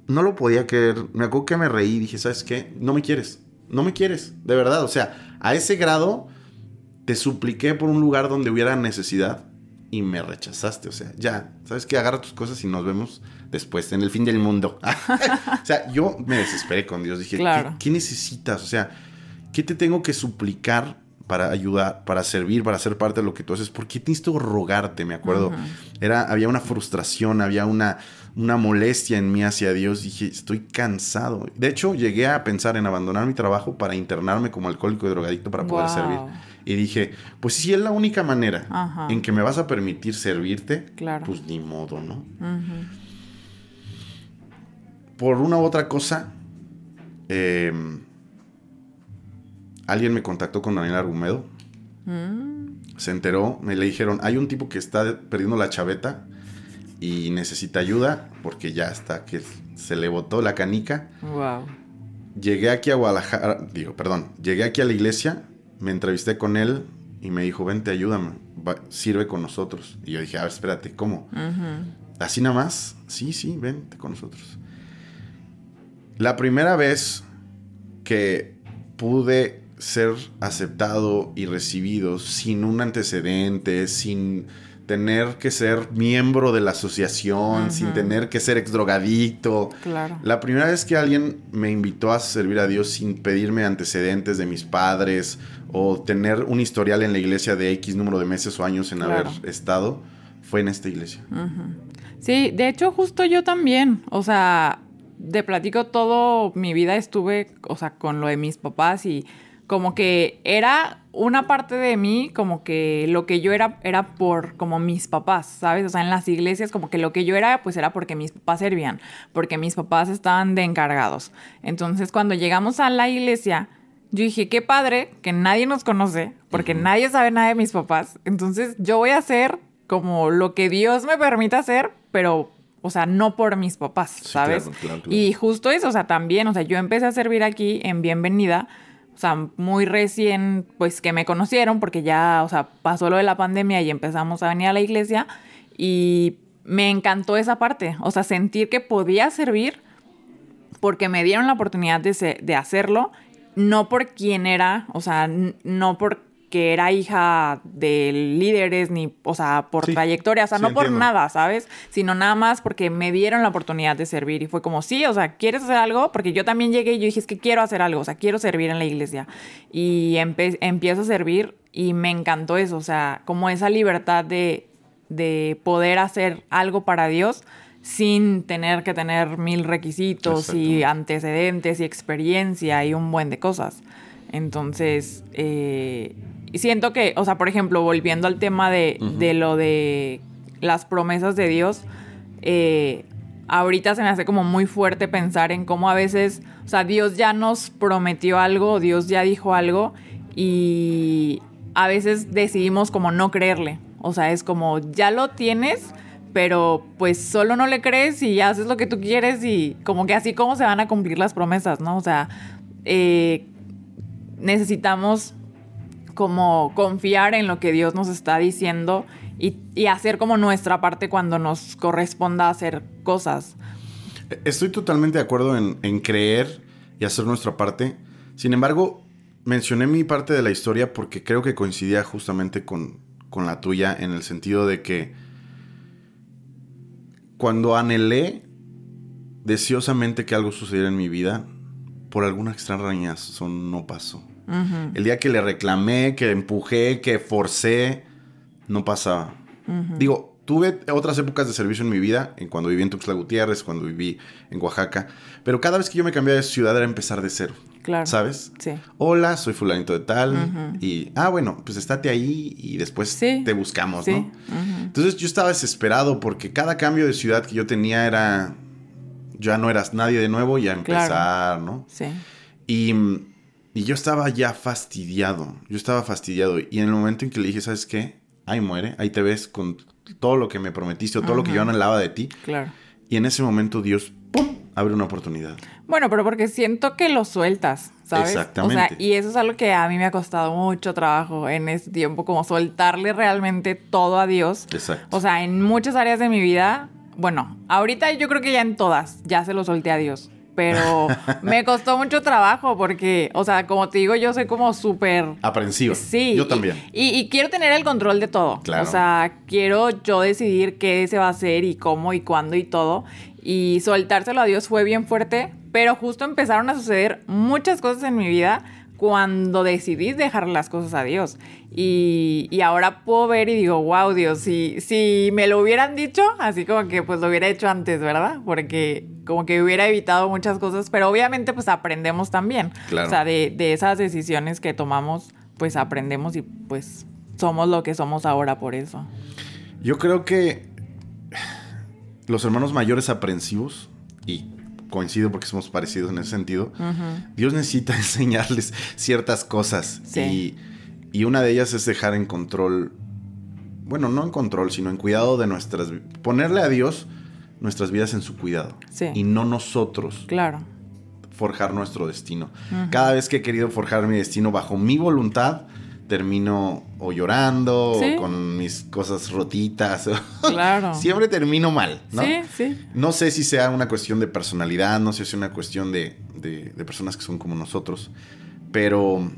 S1: no lo podía creer. Me acuerdo que me reí y dije, ¿sabes qué? No me quieres. No me quieres. De verdad. O sea, a ese grado te supliqué por un lugar donde hubiera necesidad y me rechazaste. O sea, ya, ¿sabes qué? Agarra tus cosas y nos vemos después, en el fin del mundo. o sea, yo me desesperé con Dios. Dije, ¿qué necesitas? O sea, ¿Qué te tengo que suplicar para ayudar, para servir, para ser parte de lo que tú haces? ¿Por qué necesito rogarte? Me acuerdo. Era, había una frustración, había una, una molestia en mí hacia Dios. Dije, estoy cansado. De hecho, llegué a pensar en abandonar mi trabajo para internarme como alcohólico y drogadicto para poder servir. Y dije, pues si es la única manera en que me vas a permitir servirte, pues ni modo, ¿no? Por una u otra cosa, eh, alguien me contactó con Daniel Argumedo. Mm. Se enteró, me le dijeron, hay un tipo que está perdiendo la chaveta y necesita ayuda porque ya está, que se le botó la canica. Wow. Llegué aquí a Guadalajara, digo, perdón, llegué aquí a la iglesia, me entrevisté con él y me dijo, vente, ayúdame, sirve con nosotros. Y yo dije, a ver, espérate, ¿cómo? ¿Así nada más? Sí, sí, vente con nosotros. La primera vez que pude ser aceptado y recibido sin un antecedente, sin tener que ser miembro de la asociación, sin tener que ser ex drogadicto. Claro. La primera vez que alguien me invitó a servir a Dios sin pedirme antecedentes de mis padres o tener un historial en la iglesia de X número de meses o años en haber estado, fue en esta iglesia.
S2: Sí, de hecho justo yo también, o sea, de platico todo mi vida estuve, o sea, con lo de mis papás y como que era una parte de mí, como que lo que yo era era por como mis papás, ¿sabes? O sea, en las iglesias como que lo que yo era pues era porque mis papás servían, porque mis papás estaban de encargados. Entonces cuando llegamos a la iglesia, yo dije, qué padre que nadie nos conoce, porque nadie sabe nada de mis papás. Entonces yo voy a hacer como lo que Dios me permita hacer, pero o sea, no por mis papás, ¿sabes? Y justo eso, o sea, también, o sea, yo empecé a servir aquí en Bienvenida o sea, muy recién, pues que me conocieron, porque ya, o sea, pasó lo de la pandemia y empezamos a venir a la iglesia y me encantó esa parte, o sea, sentir que podía servir porque me dieron la oportunidad de, de hacerlo, no por quién era, o sea, no por que era hija de líderes, ni, o sea, por trayectoria, o sea, no por nada, ¿sabes? Sino nada más porque me dieron la oportunidad de servir y fue como, sí, o sea, ¿quieres hacer algo? Porque yo también llegué y yo dije, es que quiero hacer algo, o sea, quiero servir en la iglesia. Y empiezo a servir y me encantó eso, o sea, como esa libertad de, de poder hacer algo para Dios sin tener que tener mil requisitos y antecedentes y experiencia y un buen de cosas. Entonces, eh, siento que, o sea, por ejemplo, volviendo al tema de, lo de las promesas de Dios, eh, ahorita se me hace como muy fuerte pensar en cómo a veces, o sea, Dios ya nos prometió algo, Dios ya dijo algo y a veces decidimos como no creerle. O sea, es como, ya lo tienes, pero pues solo no le crees y haces lo que tú quieres y como que así como se van a cumplir las promesas, ¿no? O sea, eh, necesitamos como confiar en lo que Dios nos está diciendo y, hacer como nuestra parte cuando nos corresponda hacer cosas.
S1: Estoy totalmente de acuerdo en, creer y hacer nuestra parte. Sin embargo, mencioné mi parte de la historia porque creo que coincidía justamente con, con la tuya en el sentido de que cuando anhelé deseosamente que algo sucediera en mi vida, por alguna extraña razón no pasó. El día que le reclamé, que empujé, que forcé, no pasaba. Digo, tuve otras épocas de servicio en mi vida, en cuando viví en Tuxtla Gutiérrez, cuando viví en Oaxaca, pero cada vez que yo me cambiaba de ciudad era empezar de cero. Claro. ¿Sabes? Sí. Hola, soy fulanito de tal. Y, ah, bueno, pues estate ahí y después te buscamos, ¿no? Entonces yo estaba desesperado porque cada cambio de ciudad que yo tenía era, ya no eras nadie de nuevo y a empezar, ¿no? Sí. Y y yo estaba ya fastidiado, yo estaba fastidiado. Y en el momento en que le dije, ¿sabes qué? Ahí muere, ahí te ves con todo lo que me prometiste o todo lo que yo anhelaba de ti. Claro. Y en ese momento Dios, ¡pum!, abre una oportunidad.
S2: Bueno, pero porque siento que lo sueltas, ¿sabes? Exactamente. O sea, y eso es algo que a mí me ha costado mucho trabajo en ese tiempo, como soltarle realmente todo a Dios. Exacto. O sea, en muchas áreas de mi vida, bueno, ahorita yo creo que ya en todas, ya se lo solté a Dios pero me costó mucho trabajo porque, o sea, como te digo, yo soy como súper...
S1: Aprensiva. Sí. Yo también.
S2: Y, quiero tener el control de todo. Claro. O sea, quiero yo decidir qué se va a hacer y cómo y cuándo y todo. Y soltárselo a Dios fue bien fuerte, pero justo empezaron a suceder muchas cosas en mi vida cuando decidí dejar las cosas a Dios. Y, ahora puedo ver y digo, wow, Dios, si, si me lo hubieran dicho, así como que pues lo hubiera hecho antes, ¿verdad? Porque como que hubiera evitado muchas cosas, pero obviamente pues aprendemos también. O sea, de, de esas decisiones que tomamos, pues aprendemos y pues somos lo que somos ahora por eso.
S1: Yo creo que los hermanos mayores aprensivos y coincido porque somos parecidos en ese sentido, Dios necesita enseñarles ciertas cosas. Y, una de ellas es dejar en control, bueno, no en control, sino en cuidado de nuestras... Ponerle a Dios nuestras vidas en su cuidado. Y no nosotros. Claro. Forjar nuestro destino. Cada vez que he querido forjar mi destino bajo mi voluntad, termino o llorando o con mis cosas rotitas. Claro. Siempre termino mal, ¿no? Sí, sí. No sé si sea una cuestión de personalidad, no sé si es una cuestión de, personas que son como nosotros, pero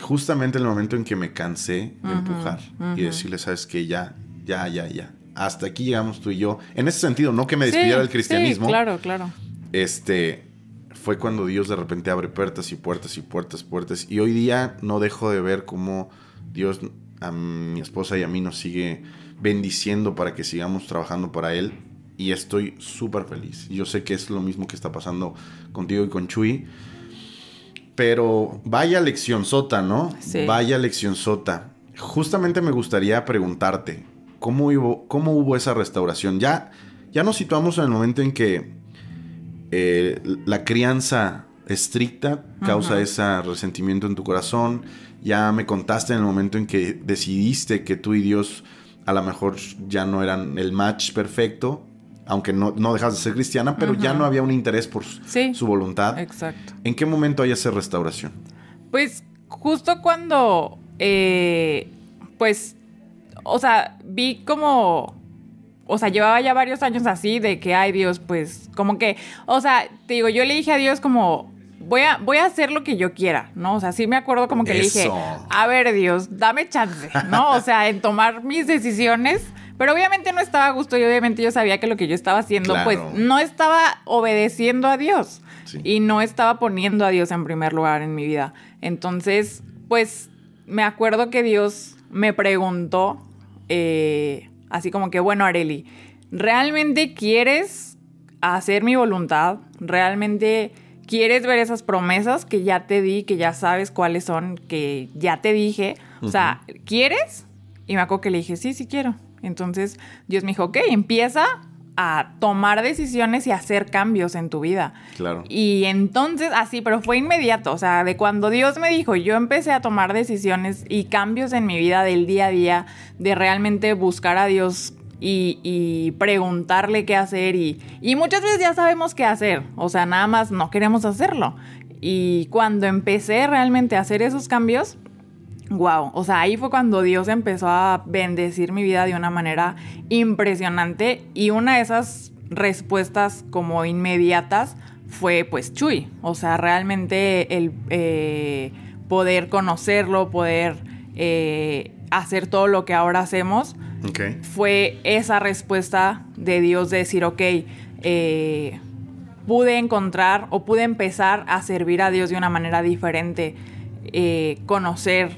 S1: justamente en el momento en que me cansé de empujar y decirle, sabes que ya, ya, ya, ya. Hasta aquí llegamos tú y yo. En ese sentido, no que me despidiera del cristianismo.
S2: claro, claro.
S1: Este, fue cuando Dios de repente abre puertas y puertas y puertas, puertas. Y hoy día no dejo de ver cómo Dios a mi esposa y a mí nos sigue bendiciendo para que sigamos trabajando para Él. Y estoy súper feliz. Yo sé que es lo mismo que está pasando contigo y con Chuy. Pero vaya lección sota, ¿no? Sí. Vaya lección sota. Justamente me gustaría preguntarte, ¿cómo hubo, cómo hubo esa restauración? Ya, ya nos situamos en el momento en que eh, la crianza estricta causa ese resentimiento en tu corazón. Ya me contaste en el momento en que decidiste que tú y Dios a lo mejor ya no eran el match perfecto, aunque no, no dejas de ser cristiana, pero ya no había un interés por su voluntad. Exacto. ¿En qué momento hay esa restauración?
S2: Pues justo cuando, eh, pues, o sea, vi como o sea, llevaba ya varios años así de que, ay Dios, pues como que, o sea, te digo, yo le dije a Dios como, voy a, voy a hacer lo que yo quiera, ¿no? O sea, sí me acuerdo como que le dije, a ver Dios, dame chance, ¿no? O sea, en tomar mis decisiones. Pero obviamente no estaba a gusto y obviamente yo sabía que lo que yo estaba haciendo, pues no estaba obedeciendo a Dios. Y no estaba poniendo a Dios en primer lugar en mi vida. Entonces, pues me acuerdo que Dios me preguntó, eh, así como que, bueno, Areli, ¿realmente quieres hacer mi voluntad? ¿Realmente quieres ver esas promesas que ya te di, que ya sabes cuáles son, que ya te dije? O sea, ¿quieres? Y me acuerdo que le dije, sí, sí quiero. Entonces Dios me dijo, ok, empieza a tomar decisiones y hacer cambios en tu vida.
S1: Claro.
S2: Y entonces, así, pero fue inmediato, o sea, de cuando Dios me dijo, yo empecé a tomar decisiones y cambios en mi vida del día a día, de realmente buscar a Dios y, preguntarle qué hacer y, y muchas veces ya sabemos qué hacer, o sea, nada más no queremos hacerlo. Y cuando empecé realmente a hacer esos cambios, Wow, o sea, ahí fue cuando Dios empezó a bendecir mi vida de una manera impresionante y una de esas respuestas como inmediatas fue pues Chuy, o sea, realmente el eh, poder conocerlo, poder eh, hacer todo lo que ahora hacemos, fue esa respuesta de Dios de decir, ok, eh, pude encontrar o pude empezar a servir a Dios de una manera diferente, conocer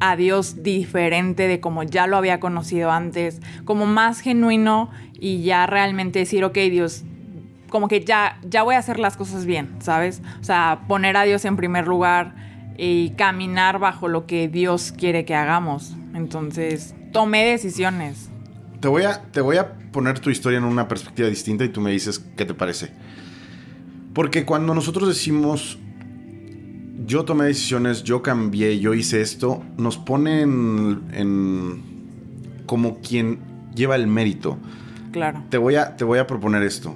S2: a Dios diferente de como ya lo había conocido antes, como más genuino y ya realmente decir, ok, Dios, como que ya, ya voy a hacer las cosas bien, ¿sabes? O sea, poner a Dios en primer lugar y caminar bajo lo que Dios quiere que hagamos. Entonces, tomé decisiones.
S1: Te voy a, te voy a poner tu historia en una perspectiva distinta y tú me dices qué te parece. Porque cuando nosotros decimos yo tomé decisiones, yo cambié, yo hice esto, nos ponen en, como quien lleva el mérito.
S2: Claro.
S1: Te voy, a, te voy a proponer esto.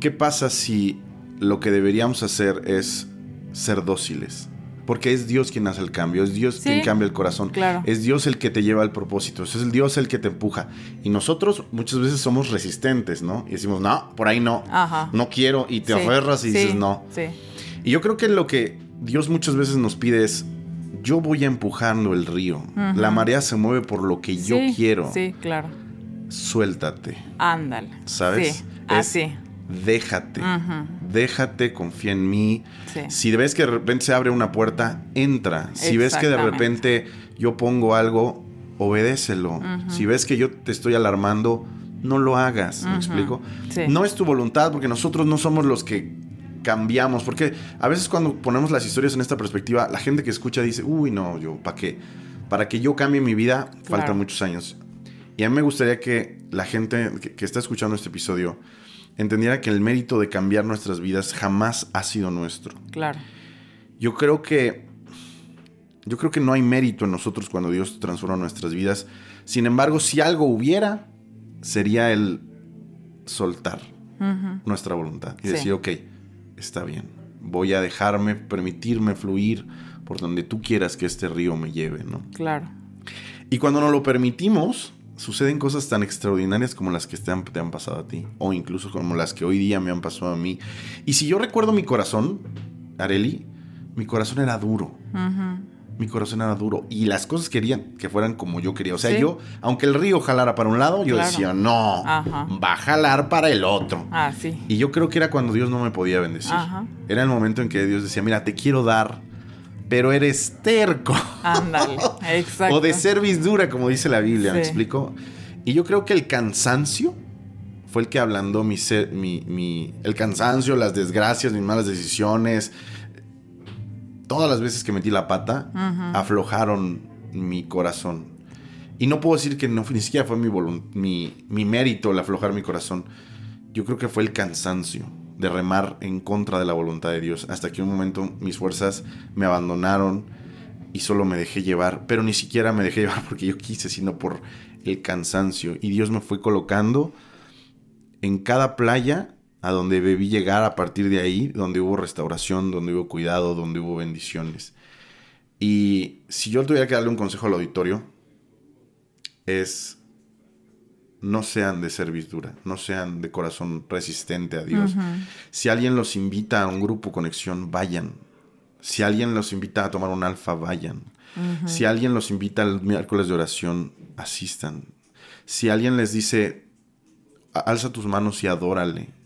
S1: ¿Qué pasa si lo que deberíamos hacer es ser dóciles? Porque es Dios quien hace el cambio, es Dios quien cambia el corazón,
S2: claro.
S1: es Dios el que te lleva al propósito, es el Dios el que te empuja. Y nosotros muchas veces somos resistentes, ¿no? Y decimos, no, por ahí no, no quiero, y te aferras y dices no.
S2: Sí.
S1: Y yo creo que lo que Dios muchas veces nos pide es, yo voy empujando el río. La marea se mueve por lo que yo quiero.
S2: Sí, claro.
S1: Suéltate.
S2: Ándale.
S1: ¿Sabes?
S2: Sí, así.
S1: déjate. Déjate, confía en mí. Si ves que de repente se abre una puerta, entra. Si ves que de repente yo pongo algo, obedécelo. Si ves que yo te estoy alarmando, no lo hagas. ¿Me explico? No es tu voluntad porque nosotros no somos los que cambiamos. Porque a veces cuando ponemos las historias en esta perspectiva, la gente que escucha dice, uy, no, yo, ¿para qué? Para que yo cambie mi vida, faltan muchos años. Y a mí me gustaría que la gente que, está escuchando este episodio entendiera que el mérito de cambiar nuestras vidas jamás ha sido nuestro.
S2: Claro.
S1: Yo creo que yo creo que no hay mérito en nosotros cuando Dios transforma nuestras vidas. Sin embargo, si algo hubiera, sería el soltar nuestra voluntad y decir, ok, está bien. Voy a dejarme, permitirme fluir por donde tú quieras que este río me lleve, ¿no?
S2: Claro.
S1: Y cuando no lo permitimos, suceden cosas tan extraordinarias como las que te han, te han, pasado a ti, o incluso como las que hoy día me han pasado a mí. Y si yo recuerdo mi corazón, Areli, mi corazón era duro. Ajá mi corazón era duro y las cosas querían que fueran como yo quería. O sea, yo, aunque el río jalara para un lado, yo decía, no, va a jalar para el otro.
S2: Ah, sí.
S1: Y yo creo que era cuando Dios no me podía bendecir. Era el momento en que Dios decía, mira, te quiero dar, pero eres terco.
S2: Ándale, exacto.
S1: o de serviz dura, como dice la Biblia, ¿me explico? Y yo creo que el cansancio fue el que ablandó mi, mi, mi, el cansancio, las desgracias, mis malas decisiones, todas las veces que metí la pata, aflojaron mi corazón. Y no puedo decir que no, ni siquiera fue mi, mi, mi mérito el aflojar mi corazón. Yo creo que fue el cansancio de remar en contra de la voluntad de Dios. Hasta que un momento mis fuerzas me abandonaron y solo me dejé llevar. Pero ni siquiera me dejé llevar porque yo quise, sino por el cansancio. Y Dios me fue colocando en cada playa a donde debí llegar a partir de ahí, donde hubo restauración, donde hubo cuidado, donde hubo bendiciones. Y si yo tuviera que darle un consejo al auditorio, es no sean de servidura, no sean de corazón resistente a Dios. Si alguien los invita a un grupo conexión, vayan. Si alguien los invita a tomar un alfa, vayan. Si alguien los invita al miércoles de oración, asistan. Si alguien les dice, alza tus manos y adórale.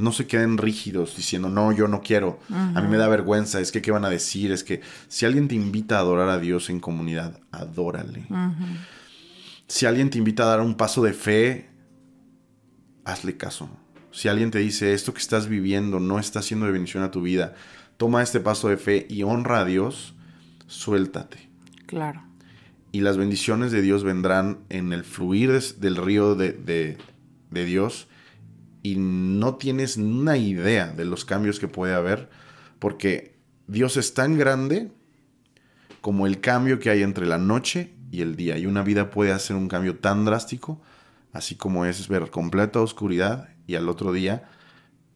S1: No se queden rígidos diciendo, no, yo no quiero. A mí me da vergüenza. Es que, ¿qué van a decir? Es que si alguien te invita a adorar a Dios en comunidad, adórale. Si alguien te invita a dar un paso de fe, hazle caso. Si alguien te dice, esto que estás viviendo no está haciendo de bendición a tu vida, toma este paso de fe y honra a Dios, suéltate.
S2: Claro.
S1: Y las bendiciones de Dios vendrán en el fluir del río de, de Dios y no tienes una idea de los cambios que puede haber, porque Dios es tan grande como el cambio que hay entre la noche y el día. Y una vida puede hacer un cambio tan drástico, así como es ver completa oscuridad y al otro día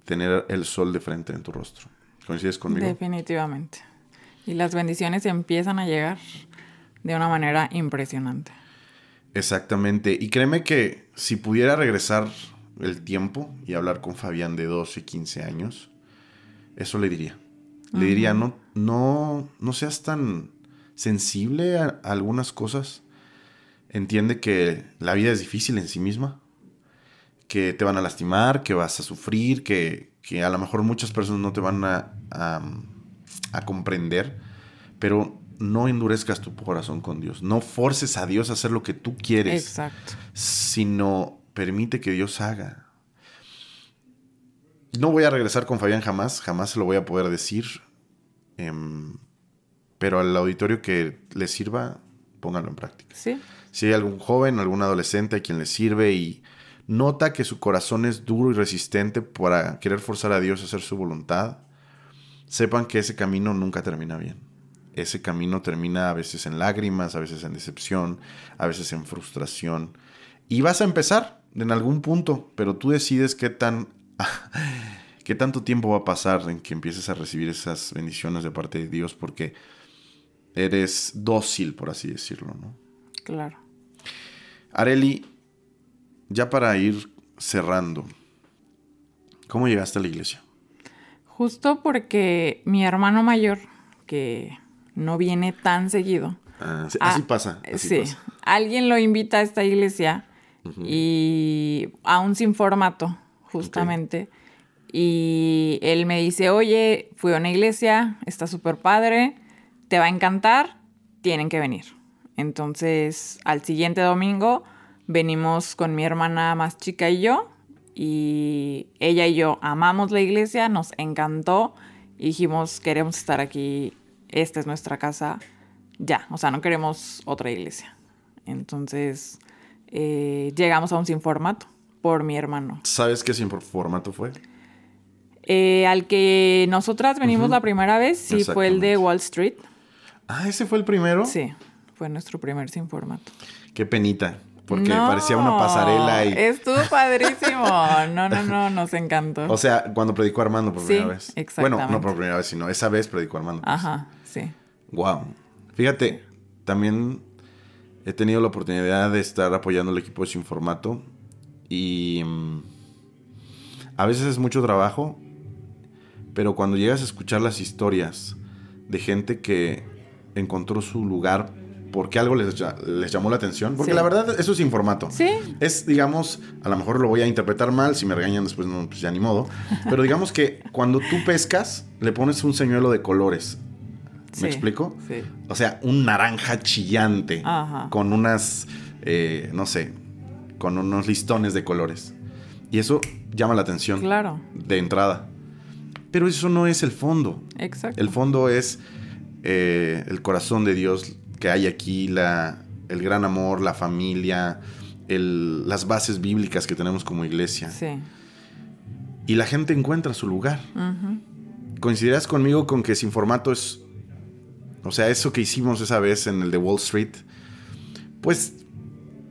S1: tener el sol de frente en tu rostro. ¿Coincides conmigo?
S2: Definitivamente. Y las bendiciones empiezan a llegar de una manera impresionante.
S1: Exactamente. Y créeme que si pudiera regresar el tiempo y hablar con Fabián de 12, 15 años, eso le diría. Le diría, no, no, no seas tan sensible a, algunas cosas. Entiende que la vida es difícil en sí misma, que te van a lastimar, que vas a sufrir, que, a lo mejor muchas personas no te van a, a comprender, pero no endurezcas tu corazón con Dios. No forces a Dios a hacer lo que tú quieres.
S2: Exacto.
S1: Sino permite que Dios haga. No voy a regresar con Fabián jamás, jamás se lo voy a poder decir. Em, pero al auditorio que le sirva, pónganlo en práctica.
S2: Sí.
S1: Si hay algún joven, algún adolescente a quien le sirve y nota que su corazón es duro y resistente para querer forzar a Dios a hacer su voluntad, sepan que ese camino nunca termina bien ese camino termina a veces en lágrimas, a veces en decepción, a veces en frustración. Y vas a empezar en algún punto, pero tú decides qué tan qué tanto tiempo va a pasar en que empieces a recibir esas bendiciones de parte de Dios porque eres dócil, por así decirlo, ¿no?
S2: Claro.
S1: Areli, ya para ir cerrando, ¿cómo llegaste a la iglesia?
S2: Justo porque mi hermano mayor, que no viene tan seguido.
S1: Ah, así pasa.
S2: sí. Alguien lo invita a esta iglesia y aún sin formato, justamente. Y él me dice, oye, fui a una iglesia, está súper padre, te va a encantar, tienen que venir. Entonces, al siguiente domingo venimos con mi hermana más chica y yo, y ella y yo amamos la iglesia, nos encantó, y dijimos, queremos estar aquí esta es nuestra casa, ya, o sea, no queremos otra iglesia. Entonces, eh, llegamos a un sin formato por mi hermano.
S1: ¿Sabes qué sin formato fue?
S2: Eh, al que nosotras venimos la primera vez, sí, fue el de Wall Street.
S1: Ah, ese fue el primero.
S2: Sí, fue nuestro primer sin formato.
S1: Qué penita. Porque parecía una pasarela y.
S2: Estuvo padrísimo. No, no, no, nos encantó.
S1: O sea, cuando predicó Armando por primera vez. Exactamente. Bueno, no por primera vez, sino esa vez predicó Armando.
S2: Pues. Ajá. Sí.
S1: Wow. Fíjate, también he tenido la oportunidad de estar apoyando al equipo de Sin Formato y mm, a veces es mucho trabajo, pero cuando llegas a escuchar las historias de gente que encontró su lugar porque algo les, les llamó la atención. Porque la verdad, eso es informato.
S2: Sí.
S1: Es, digamos, a lo mejor lo voy a interpretar mal, si me regañan después, no, pues ya ni modo. Pero digamos que cuando tú pescas, le pones un señuelo de colores ¿Me explico?
S2: Sí.
S1: O sea, un naranja chillante con unas, eh, no sé, con unos listones de colores. Y eso llama la atención.
S2: Claro.
S1: De entrada. Pero eso no es el fondo.
S2: Exacto.
S1: El fondo es eh, el corazón de Dios que hay aquí, la, el gran amor, la familia, las bases bíblicas que tenemos como iglesia.
S2: Sí.
S1: Y la gente encuentra su lugar. ¿Coincidirás conmigo con que sin formato es o sea, eso que hicimos esa vez en el de Wall Street, pues,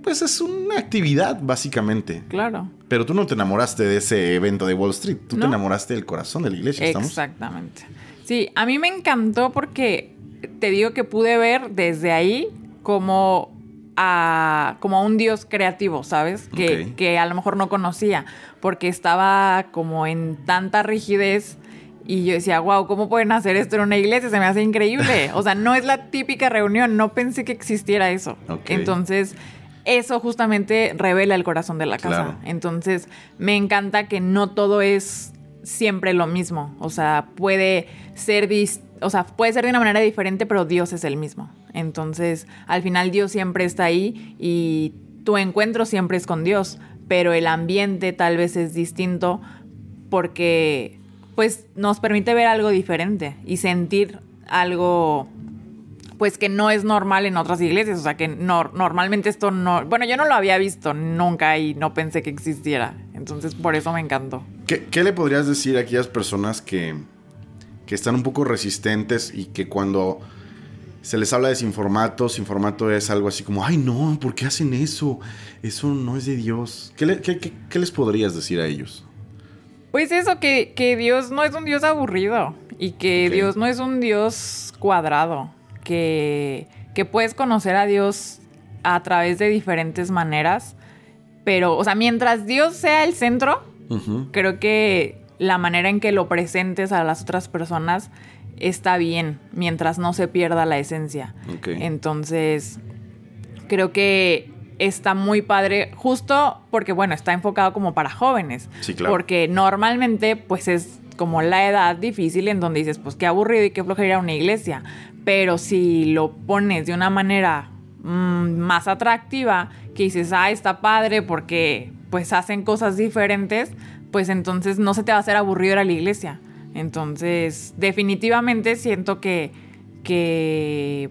S1: pues es una actividad, básicamente.
S2: Claro.
S1: Pero tú no te enamoraste de ese evento de Wall Street, tú te enamoraste del corazón de la iglesia.
S2: Exactamente. Sí, a mí me encantó porque te digo que pude ver desde ahí cómo a como a un Dios creativo, ¿sabes? Que, que a lo mejor no conocía, porque estaba como en tanta rigidez y yo decía, wow, ¿cómo pueden hacer esto en una iglesia? Se me hace increíble. O sea, no es la típica reunión, no pensé que existiera eso. Entonces, eso justamente revela el corazón de la casa. Entonces, me encanta que no todo es siempre lo mismo. O sea, puede ser, o sea, puede ser de una manera diferente, pero Dios es el mismo. Entonces, al final Dios siempre está ahí y tu encuentro siempre es con Dios, pero el ambiente tal vez es distinto porque pues nos permite ver algo diferente y sentir algo pues que no es normal en otras iglesias, o sea que normalmente esto no, bueno, yo no lo había visto nunca y no pensé que existiera, entonces por eso me encantó.
S1: ¿Qué, le podrías decir a aquellas personas que, que están un poco resistentes y que cuando se les habla de sin formato, sin formato es algo así como, ay no, ¿por qué hacen eso? Eso no es de Dios. ¿Qué, qué les podrías decir a ellos?
S2: Pues eso, que, que, Dios no es un Dios aburrido y que Dios no es un Dios cuadrado, que, que puedes conocer a Dios a través de diferentes maneras, pero, o sea, mientras Dios sea el centro, creo que la manera en que lo presentes a las otras personas está bien, mientras no se pierda la esencia. Entonces, creo que está muy padre, justo porque, bueno, está enfocado como para jóvenes. Sí, claro. Porque normalmente, pues es como la edad difícil en donde dices, pues qué aburrido y qué flojera ir a una iglesia. Pero si lo pones de una manera mm, más atractiva, que dices, ah, está padre porque pues hacen cosas diferentes, pues entonces no se te va a hacer aburrido ir a la iglesia. Entonces, definitivamente siento que, que,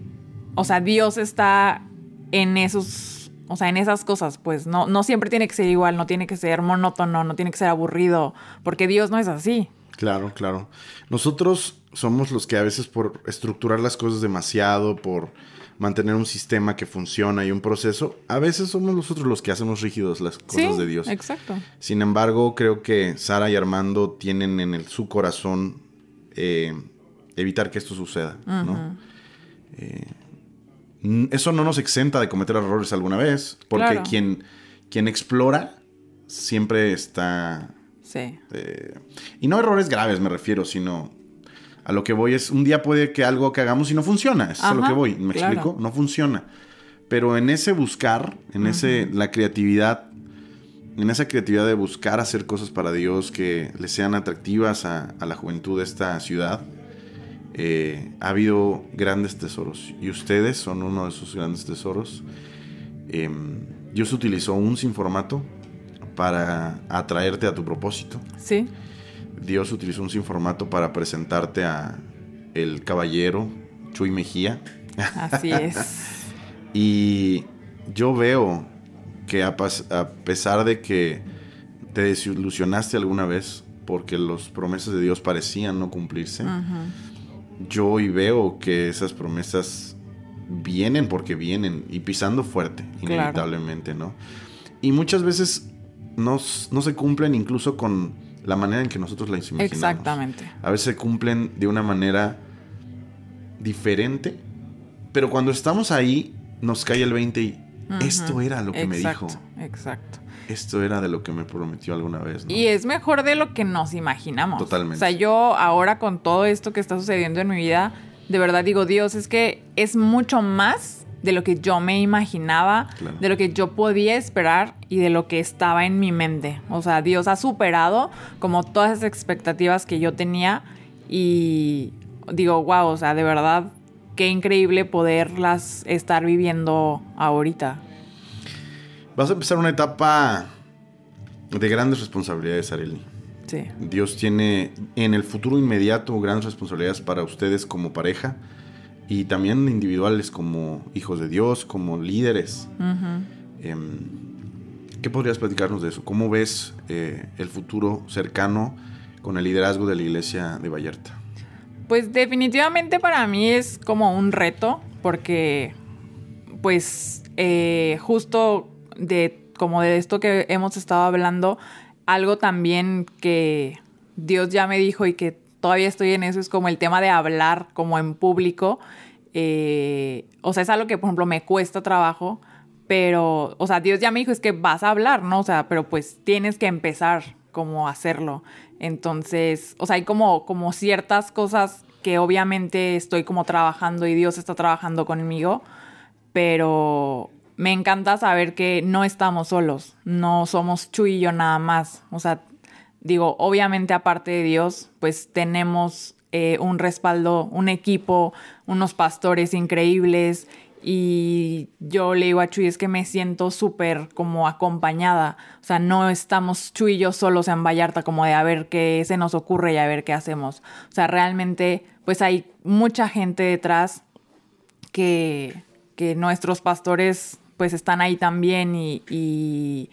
S2: o sea, Dios está en esos o sea, en esas cosas, pues no, no siempre tiene que ser igual, no tiene que ser monótono, no tiene que ser aburrido, porque Dios no es así.
S1: Claro, claro. Nosotros somos los que a veces por estructurar las cosas demasiado, por mantener un sistema que funciona y un proceso, a veces somos nosotros los que hacemos rígidos las cosas de Dios.
S2: Exacto.
S1: Sin embargo, creo que Sara y Armando tienen en el, su corazón eh, evitar que esto suceda, ¿no? Eso no nos exenta de cometer errores alguna vez, porque quien, quien explora siempre está...
S2: Sí.
S1: Eh, y no errores graves me refiero, sino a lo que voy es, un día puede que algo que hagamos y no funciona, eso es a lo que voy, ¿me explico? No funciona. Pero en ese buscar, en ese, la creatividad, en esa creatividad de buscar hacer cosas para Dios que le sean atractivas a, a la juventud de esta ciudad, eh, ha habido grandes tesoros y ustedes son uno de esos grandes tesoros. Eh, Dios utilizó un sin formato para atraerte a tu propósito.
S2: Sí.
S1: Dios utilizó un sin formato para presentarte a el caballero Chuy Mejía.
S2: Así es.
S1: y yo veo que a, pesar de que te desilusionaste alguna vez porque las promesas de Dios parecían no cumplirse, yo hoy veo que esas promesas vienen porque vienen y pisando fuerte, inevitablemente, ¿no? Y muchas veces no, se cumplen incluso con la manera en que nosotros las imaginamos.
S2: Exactamente.
S1: A veces se cumplen de una manera diferente, pero cuando estamos ahí nos cae el 20 y esto era lo que me dijo.
S2: Exacto
S1: esto era de lo que me prometió alguna vez.
S2: Y es mejor de lo que nos imaginamos.
S1: Totalmente.
S2: O sea, yo ahora con todo esto que está sucediendo en mi vida, de verdad digo, Dios, es que es mucho más de lo que yo me imaginaba, de lo que yo podía esperar y de lo que estaba en mi mente. O sea, Dios ha superado como todas esas expectativas que yo tenía y digo, wow, o sea, de verdad, qué increíble poderlas estar viviendo ahorita.
S1: Vas a empezar una etapa de grandes responsabilidades, Arely.
S2: Sí.
S1: Dios tiene en el futuro inmediato grandes responsabilidades para ustedes como pareja y también individuales como hijos de Dios, como líderes. Em, ¿Qué podrías platicarnos de eso? ¿Cómo ves eh, el futuro cercano con el liderazgo de la iglesia de Vallarta?
S2: Pues definitivamente para mí es como un reto porque pues eh, justo de como de esto que hemos estado hablando, algo también que Dios ya me dijo y que todavía estoy en eso es como el tema de hablar como en público. Eh, o sea, es algo que, por ejemplo, me cuesta trabajo pero, o sea, Dios ya me dijo, es que vas a hablar, ¿no? O sea, pero pues tienes que empezar como a hacerlo. Entonces, o sea, hay como, como ciertas cosas que obviamente estoy como trabajando y Dios está trabajando conmigo, pero me encanta saber que no estamos solos, no somos Chuy y yo nada más. O sea, digo, obviamente aparte de Dios, pues tenemos eh, un respaldo, un equipo, unos pastores increíbles y yo le digo a Chuy es que me siento súper como acompañada. O sea, no estamos Chuy y yo solos en Vallarta como de a ver qué se nos ocurre y a ver qué hacemos. O sea, realmente pues hay mucha gente detrás que nuestros pastores pues están ahí también y, y,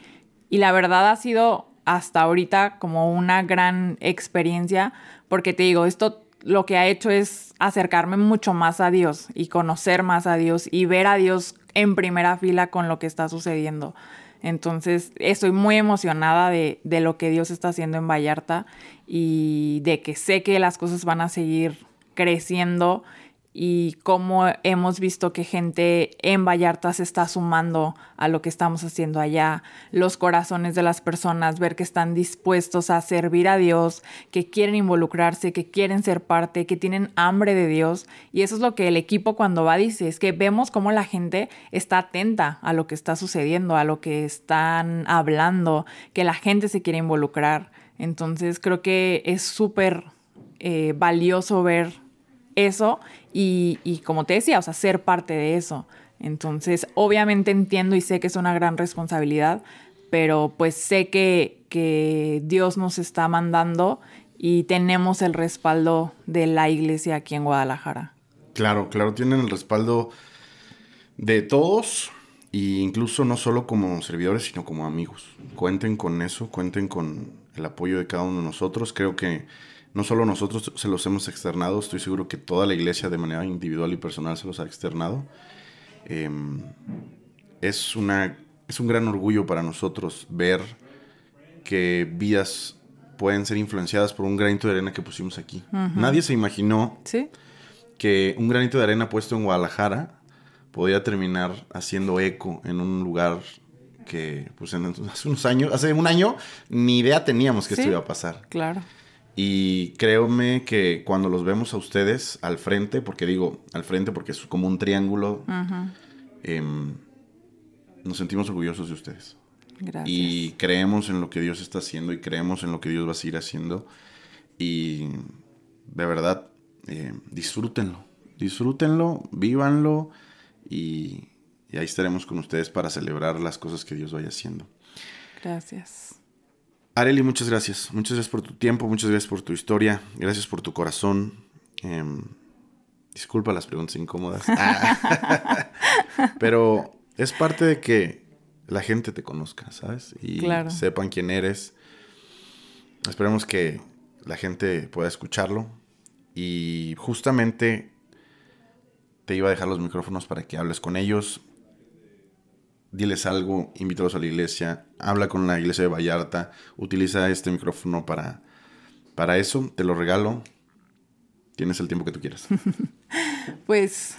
S2: la verdad ha sido hasta ahorita como una gran experiencia porque te digo, esto lo que ha hecho es acercarme mucho más a Dios y conocer más a Dios y ver a Dios en primera fila con lo que está sucediendo. Entonces, estoy muy emocionada de, de, lo que Dios está haciendo en Vallarta y de que sé que las cosas van a seguir creciendo y cómo hemos visto que gente en Vallarta se está sumando a lo que estamos haciendo allá, los corazones de las personas, ver que están dispuestos a servir a Dios, que quieren involucrarse, que quieren ser parte, que tienen hambre de Dios. Y eso es lo que el equipo cuando va dice, es que vemos cómo la gente está atenta a lo que está sucediendo, a lo que están hablando, que la gente se quiere involucrar. Entonces creo que es súper eh, valioso ver eso y, como te decía, o sea, ser parte de eso. Entonces, obviamente entiendo y sé que es una gran responsabilidad, pero pues sé que, que Dios nos está mandando y tenemos el respaldo de la iglesia aquí en Guadalajara.
S1: Claro, claro, tienen el respaldo de todos e incluso no solo como servidores, sino como amigos. Cuenten con eso, cuenten con el apoyo de cada uno de nosotros. Creo que no solo nosotros se los hemos externado, estoy seguro que toda la iglesia de manera individual y personal se los ha externado. Em, es, una, es un gran orgullo para nosotros ver que vidas pueden ser influenciadas por un granito de arena que pusimos aquí. Nadie se imaginó que un granito de arena puesto en Guadalajara podía terminar haciendo eco en un lugar que pues hace unos años, hace un año, ni idea teníamos que esto iba a pasar.
S2: Claro.
S1: Y créeme que cuando los vemos a ustedes al frente, porque digo al frente porque es como un triángulo, em, nos sentimos orgullosos de ustedes. Gracias. Y creemos en lo que Dios está haciendo y creemos en lo que Dios va a seguir haciendo. Y de verdad, eh, disfrútenlo. Disfrútenlo, vívanlo y, y ahí estaremos con ustedes para celebrar las cosas que Dios vaya haciendo.
S2: Gracias.
S1: Areli, muchas gracias. Muchas gracias por tu tiempo, muchas gracias por tu historia, gracias por tu corazón. Em, disculpa las preguntas incómodas. Pero es parte de que la gente te conozca, ¿sabes? Y sepan quién eres. Esperemos que la gente pueda escucharlo. Y justamente te iba a dejar los micrófonos para que hables con ellos diles algo, invítalos a la iglesia, habla con la iglesia de Vallarta, utiliza este micrófono para, para eso, te lo regalo, tienes el tiempo que tú quieras.
S2: pues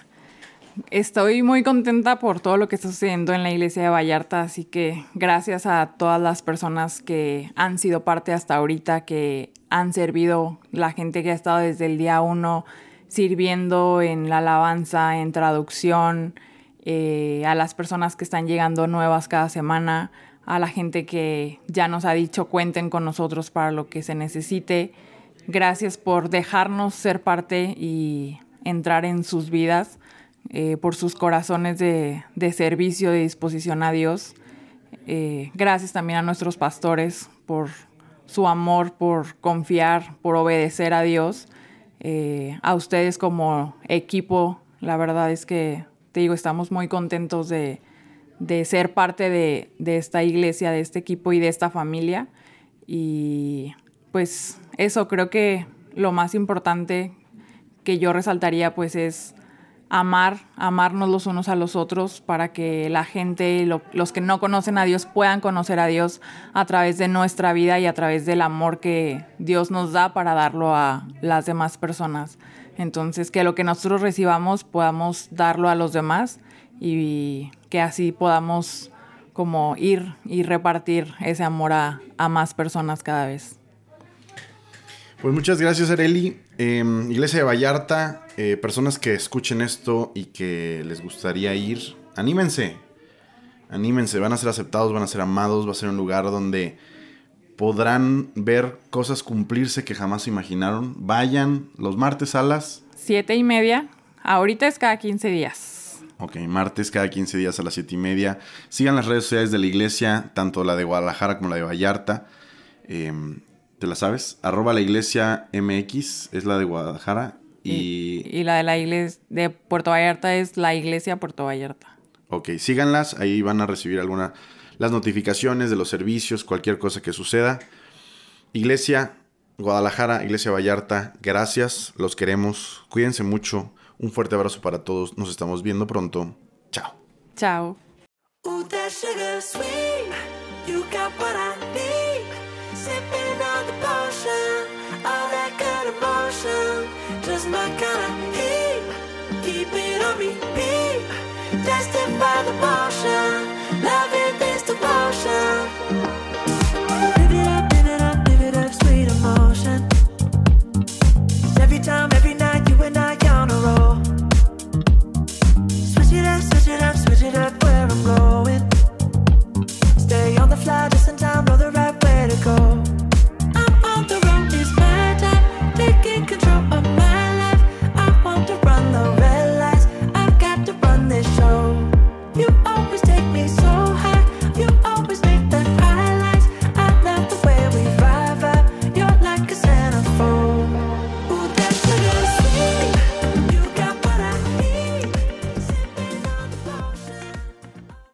S2: estoy muy contenta por todo lo que está sucediendo en la iglesia de Vallarta, así que gracias a todas las personas que han sido parte hasta ahorita, que han servido, la gente que ha estado desde el día uno sirviendo en la alabanza, en traducción, eh, a las personas que están llegando nuevas cada semana, a la gente que ya nos ha dicho cuenten con nosotros para lo que se necesite. Gracias por dejarnos ser parte y entrar en sus vidas, eh, por sus corazones de, servicio, de disposición a Dios. Eh, gracias también a nuestros pastores por su amor, por confiar, por obedecer a Dios. a ustedes como equipo, la verdad es que te digo, estamos muy contentos de, ser parte de, esta iglesia, de este equipo y de esta familia. Y pues eso, creo que lo más importante que yo resaltaría pues es amar, amarnos los unos a los otros para que la gente, los que no conocen a Dios puedan conocer a Dios a través de nuestra vida y a través del amor que Dios nos da para darlo a las demás personas. Entonces, que lo que nosotros recibamos podamos darlo a los demás y que así podamos como ir y repartir ese amor a, más personas cada vez.
S1: Pues muchas gracias, Areli. Em, Iglesia de Vallarta, eh, personas que escuchen esto y que les gustaría ir, anímense. Anímense, van a ser aceptados, van a ser amados, va a ser un lugar donde podrán ver cosas cumplirse que jamás imaginaron. Vayan los martes a las...
S2: Siete y media. Ahorita es cada 15 días.
S1: Ok, martes cada 15 días a las siete y media. Sigan las redes sociales de la iglesia, tanto la de Guadalajara como la de Vallarta. Em, ¿Te la sabes? Arroba la iglesia MX es la de Guadalajara. Y,
S2: y, la de la iglesia de Puerto Vallarta es la iglesia Puerto Vallarta.
S1: Ok, síganlas, ahí van a recibir alguna las notificaciones de los servicios, cualquier cosa que suceda. Iglesia Guadalajara, Iglesia Vallarta, gracias, los queremos, cuídense mucho, un fuerte abrazo para todos, nos estamos viendo pronto. Chao.
S2: Chao.
S3: Tested by the motion, loving time, every night, you and I on a roll. Switch it up, switch it up, switch it up where I'm going. Stay on the fly, just in time, roll the rap.